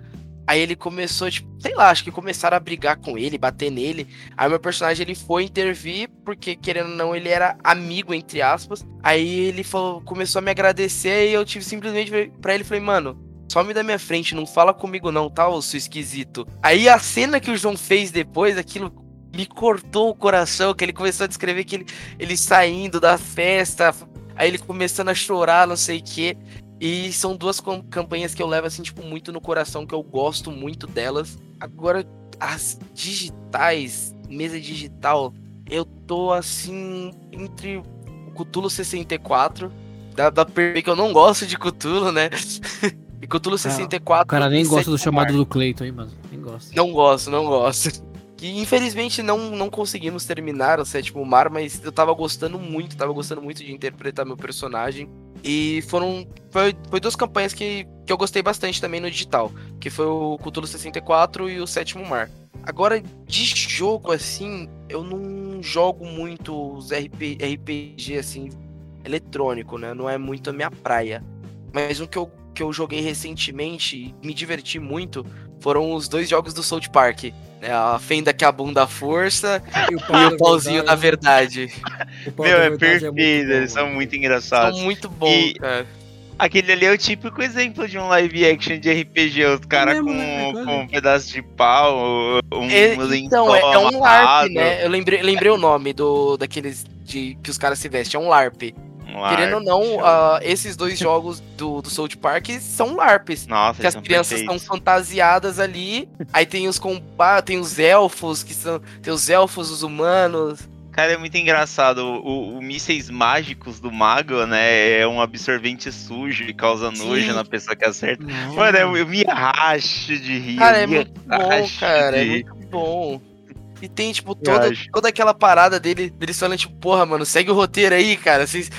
Aí ele começou, tipo, sei lá, acho que começaram a brigar com ele, bater nele. Aí meu personagem ele foi intervir, porque querendo ou não, ele era amigo, entre aspas. Aí ele falou, começou a me agradecer e eu tive simplesmente pra ele falei, mano, some da minha frente, não fala comigo não, tá, ô seu esquisito. Aí a cena que o João fez depois, aquilo me cortou o coração, que ele começou a descrever que ele, ele saindo da festa, aí ele começando a chorar, não sei o quê. E são duas campanhas que eu levo, assim, tipo, muito no coração, que eu gosto muito delas. Agora, as digitais, mesa digital, eu tô, assim, entre o Cthulhu 64. Dá, dá pra ver que eu não gosto de Cthulhu, né? e Cthulhu 64. o cara nem gosta do chamado do Cleiton aí, mano. Nem gosta. Não gosto, não gosto. Que infelizmente não, não conseguimos terminar o sétimo mar, mas eu tava gostando muito, tava gostando muito de interpretar meu personagem. E foram. Foi, foi duas campanhas que, que eu gostei bastante também no digital. Que foi o Cthulhu 64 e o Sétimo Mar. Agora, de jogo, assim, eu não jogo muito os RP, RPG, assim, eletrônico, né? Não é muito a minha praia. Mas um que eu, que eu joguei recentemente e me diverti muito foram os dois jogos do South Park. Né? A fenda que a bunda força e o, e o pauzinho da verdade. Meu, é perfeito, é eles são muito engraçados. São muito bons, e... cara. Aquele ali é o típico exemplo de um live action de RPG, os caras com, né? com um pedaço de pau, um é, Então, é, é, um LARP, né? Eu lembrei, lembrei o nome do daqueles de que os caras se vestem, é um LARP. Querendo ou não, uh, esses dois jogos do, do South Park são LARPs. Nossa, que as crianças estão fantasiadas ali. Aí tem os combates, tem os elfos, que são. Tem os elfos, os humanos. Cara, é muito engraçado. O, o, mísseis mágicos do mago, né? É um absorvente sujo e causa nojo Sim. na pessoa que acerta. Não. Mano, eu, eu, me racho de rir. Cara, é muito bom, cara. É muito bom. E tem, tipo, toda, toda aquela parada dele, dele falando, tipo, porra, mano, segue o roteiro aí, cara. Vocês,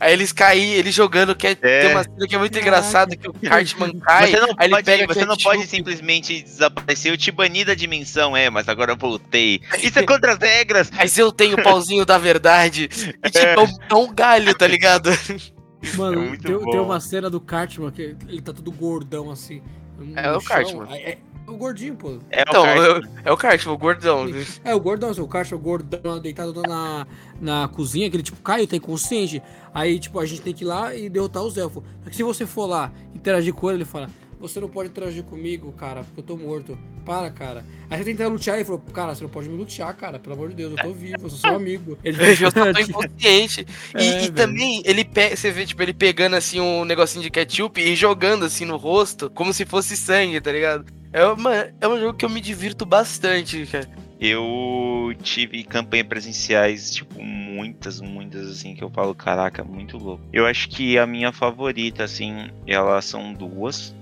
Aí eles caem, ele jogando, que é, é. tem uma cena que é muito engraçada, que o Cartman cai, você não aí pode, ele pega Você não pode simplesmente desaparecer, eu te bani da dimensão, é, mas agora eu voltei. Isso é contra as regras! Mas eu tenho o pauzinho da verdade. E tipo, é, é um galho, tá ligado? Mano, é tem, tem, uma cena do Cartman que ele tá todo gordão assim. É o Cartman. É, o gordinho, pô. É então, o é o Cartman, o gordão. É, o gordão, assim, o Cartman, o gordão, deitado na, na cozinha, que ele, tipo, cai, tá inconsciente. Aí, tipo, a gente tem que ir lá e derrotar os elfos. Só que se você for lá interagir com ele, ele fala: Você não pode interagir comigo, cara, porque eu tô morto. Para, cara. Aí você tenta lutear e falou: Cara, você não pode me lutear, cara, pelo amor de Deus, eu tô vivo, eu sou seu amigo. Ele eu só tô inconsciente. E, é, e também, ele pe... você vê, tipo, ele pegando assim um negocinho de ketchup e jogando assim no rosto, como se fosse sangue, tá ligado? É, uma, é um jogo que eu me divirto bastante, cara. Eu tive campanhas presenciais, tipo, muitas, muitas, assim, que eu falo, caraca, muito louco. Eu acho que a minha favorita, assim, elas são duas.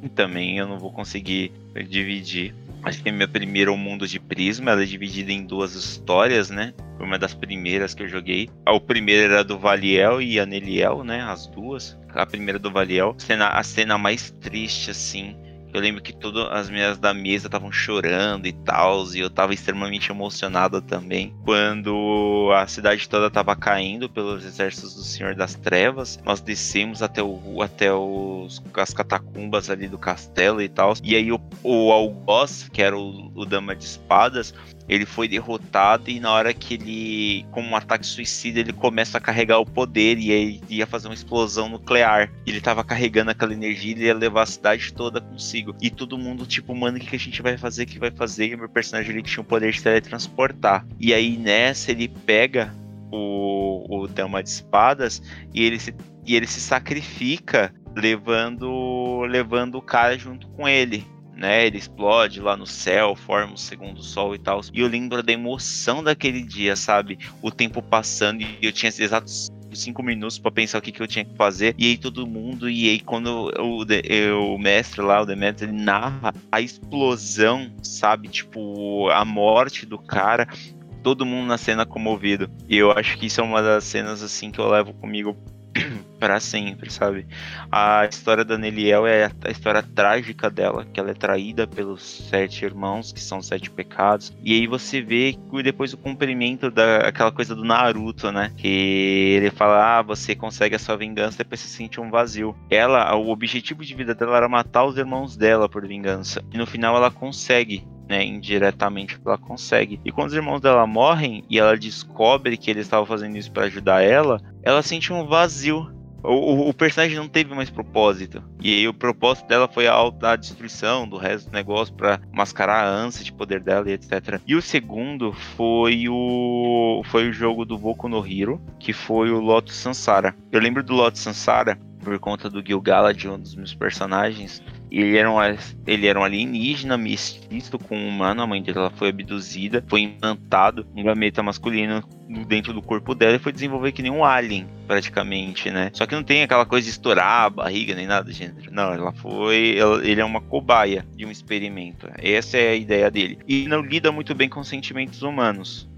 Também eu não vou conseguir dividir. Acho que a minha primeira é o Mundo de Prisma, ela é dividida em duas histórias, né? Foi uma das primeiras que eu joguei. O primeiro era do Valiel e Aneliel, né? As duas. A primeira do Valiel. A cena, a cena mais triste, assim, eu lembro que todas as meninas da mesa estavam chorando e tal, e eu tava extremamente emocionado também. Quando a cidade toda tava caindo pelos exércitos do Senhor das Trevas, nós descemos até, o, até os, as catacumbas ali do castelo e tal. E aí o, o Algoz, que era o, o Dama de Espadas, ele foi derrotado e na hora que ele, como um ataque suicida, ele começa a carregar o poder e aí ia fazer uma explosão nuclear. Ele tava carregando aquela energia e ia levar a cidade toda consigo. E todo mundo, tipo, mano, o que, que a gente vai fazer? O que vai fazer? E o meu personagem ele tinha o poder de teletransportar. E aí nessa ele pega o, o Dama de Espadas e ele se, e ele se sacrifica levando levando o cara junto com ele né? Ele explode lá no céu, forma o segundo sol e tal. E eu lembro da emoção daquele dia, sabe? O tempo passando e eu tinha exatos cinco minutos para pensar o que, que eu tinha que fazer. E aí todo mundo, e aí quando o, o mestre lá, o Demetrius, ele narra a explosão, sabe? Tipo, a morte do cara. Todo mundo na cena comovido. E eu acho que isso é uma das cenas assim que eu levo comigo para sempre, sabe? A história da Neliel é a história trágica dela, que ela é traída pelos sete irmãos, que são sete pecados. E aí você vê depois o cumprimento daquela coisa do Naruto, né? Que ele fala: "Ah, você consegue a sua vingança, depois você sente um vazio". Ela, o objetivo de vida dela era matar os irmãos dela por vingança. E no final ela consegue né, indiretamente ela consegue. E quando os irmãos dela morrem e ela descobre que eles estavam fazendo isso para ajudar ela, ela sente um vazio o, o, personagem não teve mais propósito. E aí o propósito dela foi a, a destruição do resto do negócio para mascarar a ânsia de poder dela e etc. E o segundo foi o foi o jogo do Boku no Hero, que foi o Lotus Sansara. Eu lembro do Lotus Sansara por conta do Gil-galad, um dos meus personagens. Ele era, um, ele era um alienígena mestiço com um humano, a mãe dele ela foi abduzida, foi implantado um gameta masculino dentro do corpo dela e foi desenvolver que nem um alien, praticamente, né? Só que não tem aquela coisa de estourar a barriga nem nada do gênero. Não, ela foi. Ela, ele é uma cobaia de um experimento. Essa é a ideia dele. E não lida muito bem com sentimentos humanos.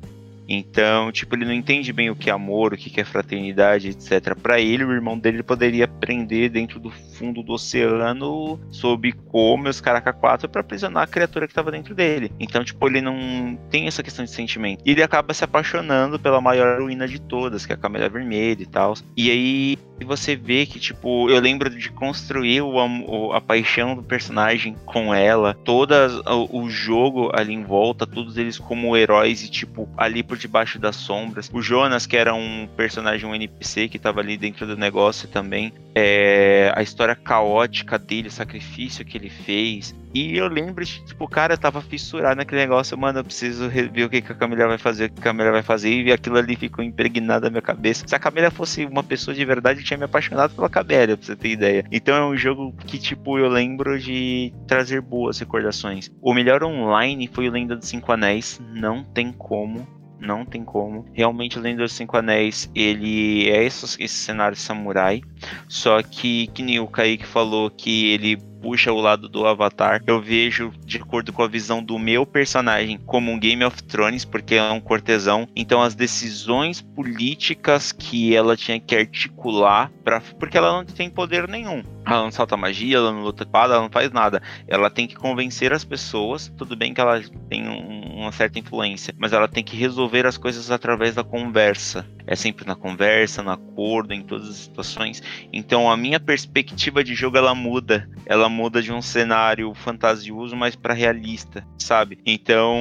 Então, tipo, ele não entende bem o que é amor, o que é fraternidade, etc. Para ele, o irmão dele poderia prender dentro do fundo do oceano sob como os Caraca 4 para aprisionar a criatura que estava dentro dele. Então, tipo, ele não tem essa questão de sentimento. E ele acaba se apaixonando pela maior ruína de todas, que é a Camélia Vermelha e tal. E aí você vê que, tipo, eu lembro de construir o, a paixão do personagem com ela, todo o, o jogo ali em volta, todos eles como heróis e, tipo, ali por debaixo das sombras. O Jonas, que era um personagem, um NPC que tava ali dentro do negócio também. É, a história caótica dele, o sacrifício que ele fez. E eu lembro tipo, o cara tava fissurado naquele negócio, mano, eu preciso ver o que, que a Camila vai fazer, o que a Camila vai fazer, e aquilo ali ficou impregnado na minha cabeça. Se a Camila fosse uma pessoa de verdade, eu tinha me apaixonado pela Camila, pra você ter ideia. Então é um jogo que, tipo, eu lembro de trazer boas recordações. O melhor online foi o Lenda dos Cinco Anéis, não tem como não tem como. Realmente, Lenda dos Cinco Anéis, ele é esse, esse cenário samurai, só que, que nem o Kaique falou que ele puxa o lado do Avatar, eu vejo de acordo com a visão do meu personagem como um Game of Thrones, porque é um cortesão. Então as decisões políticas que ela tinha que articular, pra, porque ela não tem poder nenhum. Ela não salta magia, ela não luta espada, ela não faz nada. Ela tem que convencer as pessoas. Tudo bem que ela tem um, uma certa influência, mas ela tem que resolver as coisas através da conversa. É sempre na conversa, no acordo, em todas as situações. Então a minha perspectiva de jogo ela muda. Ela muda de um cenário fantasioso mais para realista, sabe? Então,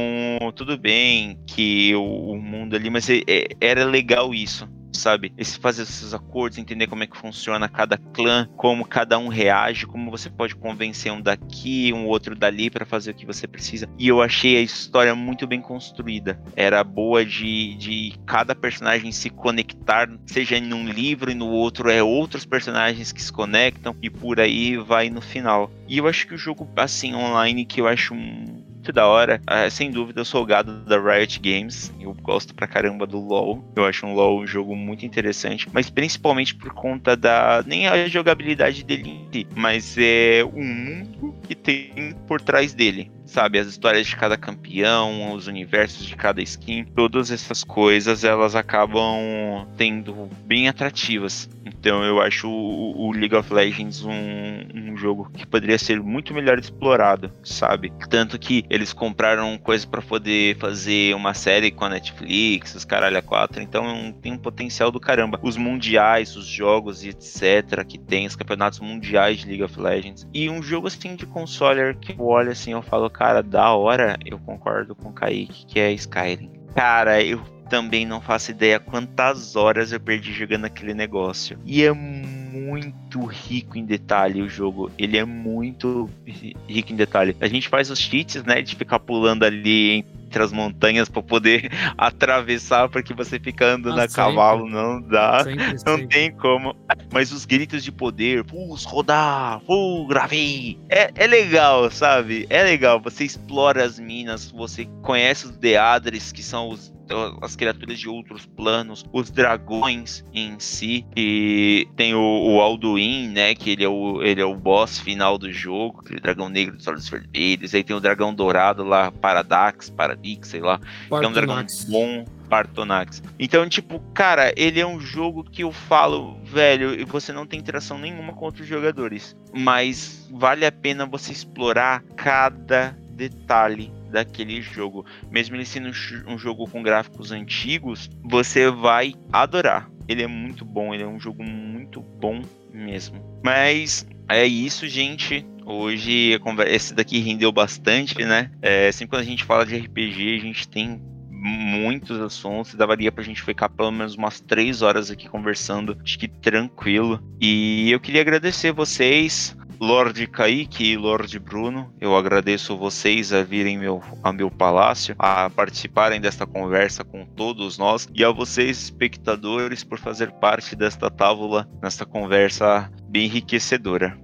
tudo bem que o, mundo ali, mas é, é, era legal isso sabe? Esse fazer esses acordos, entender como é que funciona cada clã, como cada um reage, como você pode convencer um daqui, um outro dali para fazer o que você precisa. E eu achei a história muito bem construída. Era boa de, de cada personagem se conectar, seja em um livro e no outro é outros personagens que se conectam e por aí vai no final. E eu acho que o jogo assim online que eu acho um muito da hora. Uh, sem dúvida, eu sou o gado da Riot Games. Eu gosto pra caramba do LoL. Eu acho um LoL um jogo muito interessante, mas principalmente por conta da. nem a jogabilidade dele, mas é o mundo que tem por trás dele sabe? As histórias de cada campeão, os universos de cada skin, todas essas coisas elas acabam tendo bem atrativas. Então eu acho o, League of Legends um, um, jogo que poderia ser muito melhor explorado, sabe? Tanto que eles compraram coisa para poder fazer uma série com a Netflix, os caralho a quatro, então tem um potencial do caramba. Os mundiais, os jogos e etc que tem, os campeonatos mundiais de League of Legends. E um jogo assim de console que eu olho assim, eu falo, cara, da hora, eu concordo com o Kaique, que é Skyrim. Cara, eu também não faço ideia quantas horas eu perdi jogando aquele negócio. E é muito rico em detalhe o jogo. Ele é muito rico em detalhe. A gente faz os cheats, né, de ficar pulando ali entre as montanhas para poder atravessar, porque você fica andando ah, a cavalo, não dá, sempre, não sempre. tem como. Mas os gritos de poder, pus, rodar, pus, gravei, é, é legal, sabe? É legal, você explora as minas, você conhece os Deadres, que são os as criaturas de outros planos, os dragões em si, e tem o, o Alduin, né, que ele é o, ele é o boss final do jogo, aquele dragão negro dos olhos vermelhos, aí tem o dragão dourado lá, Paradax, Paradix, sei lá, que é um dragão bom, Partonax. Então, tipo, cara, ele é um jogo que eu falo, velho, e você não tem interação nenhuma com outros jogadores, mas vale a pena você explorar cada detalhe daquele jogo. Mesmo ele sendo um jogo com gráficos antigos, você vai adorar. Ele é muito bom, ele é um jogo muito bom mesmo. Mas é isso, gente. Hoje esse daqui rendeu bastante, né? É, sempre quando a gente fala de RPG, a gente tem muitos assuntos, daria pra gente ficar pelo menos umas três horas aqui conversando, acho que tranquilo. E eu queria agradecer vocês, Lorde Kaique e Lorde Bruno, eu agradeço vocês a virem meu, a meu palácio, a participarem desta conversa com todos nós e a vocês, espectadores, por fazer parte desta tábula, nesta conversa bem enriquecedora.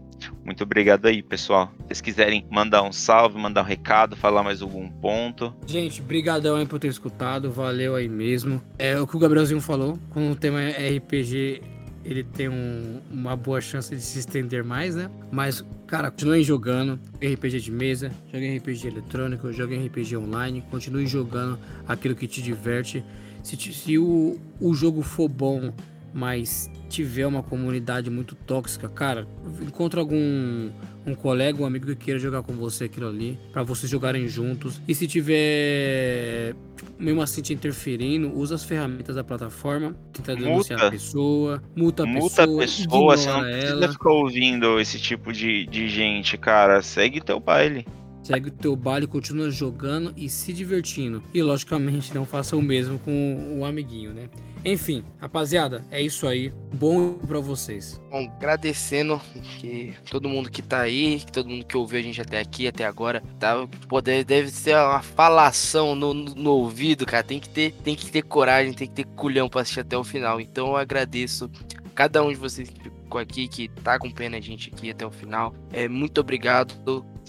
Muito obrigado aí, pessoal. Se vocês quiserem mandar um salve, mandar um recado, falar mais algum ponto. Gente, brigadão aí por ter escutado, valeu aí mesmo. É o que o Gabrielzinho falou, com o tema RPG ele tem um, uma boa chance de se estender mais, né? Mas, cara, continuem jogando RPG de mesa, joguem RPG eletrônico, joguem RPG online, continue jogando aquilo que te diverte. Se, se o, o jogo for bom, mas tiver uma comunidade muito tóxica, cara, encontra algum um colega, um amigo que queira jogar com você aquilo ali, para vocês jogarem juntos. E se tiver mesmo assim te interferindo, usa as ferramentas da plataforma, tenta denunciar a pessoa, multa a multa pessoa, pessoa você não precisa ela. ficar ouvindo esse tipo de, de gente, cara. Segue teu baile. Segue o teu baile, continua jogando e se divertindo. E logicamente não faça o mesmo com o amiguinho, né? Enfim, rapaziada, é isso aí. Bom para vocês. Bom, agradecendo que todo mundo que tá aí, que todo mundo que ouviu a gente até aqui, até agora, tá? Poder deve ser uma falação no, no, ouvido, cara. Tem que ter, tem que ter coragem, tem que ter culhão para assistir até o final. Então eu agradeço cada um de vocês que ficou aqui, que tá acompanhando a gente aqui até o final. É muito obrigado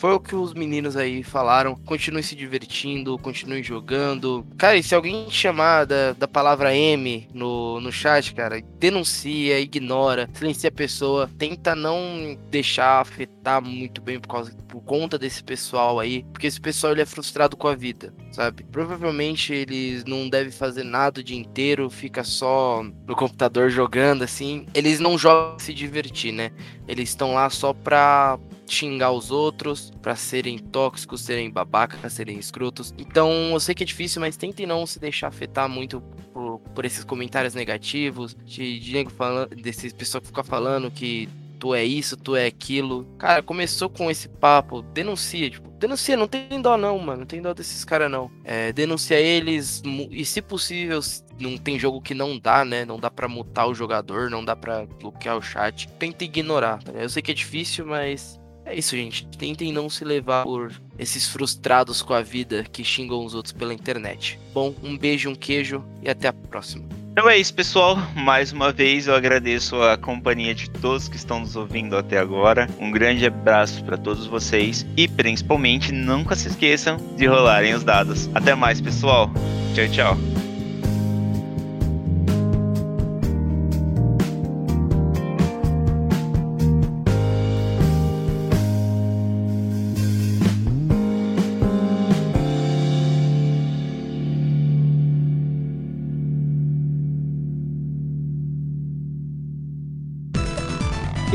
foi o que os meninos aí falaram. Continue se divertindo, continue jogando. Cara, e se alguém te chamar da, da palavra M no, no chat, cara, denuncia, ignora, silencia a pessoa. Tenta não deixar afetar muito bem por, causa, por conta desse pessoal aí. Porque esse pessoal ele é frustrado com a vida, sabe? Provavelmente eles não devem fazer nada o dia inteiro, fica só no computador jogando assim. Eles não jogam se divertir, né? Eles estão lá só pra xingar os outros, para serem tóxicos, serem babacas, serem escrotos. Então, eu sei que é difícil, mas tentem não se deixar afetar muito por, por esses comentários negativos, de, de falando, desse pessoal que fica falando que tu é isso, tu é aquilo. Cara, começou com esse papo, denuncia, tipo, denuncia, não tem dó não, mano, não tem dó desses caras não. É, denuncia eles e se possível, não tem jogo que não dá, né? Não dá para mutar o jogador, não dá para bloquear o chat. Tenta ignorar, tá? Eu sei que é difícil, mas é isso, gente. Tentem não se levar por esses frustrados com a vida que xingam os outros pela internet. Bom, um beijo, um queijo e até a próxima. Então é isso, pessoal. Mais uma vez eu agradeço a companhia de todos que estão nos ouvindo até agora. Um grande abraço para todos vocês e principalmente nunca se esqueçam de rolarem os dados. Até mais, pessoal. Tchau, tchau.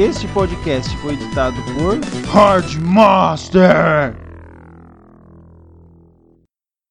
Este podcast foi editado por Hardmaster.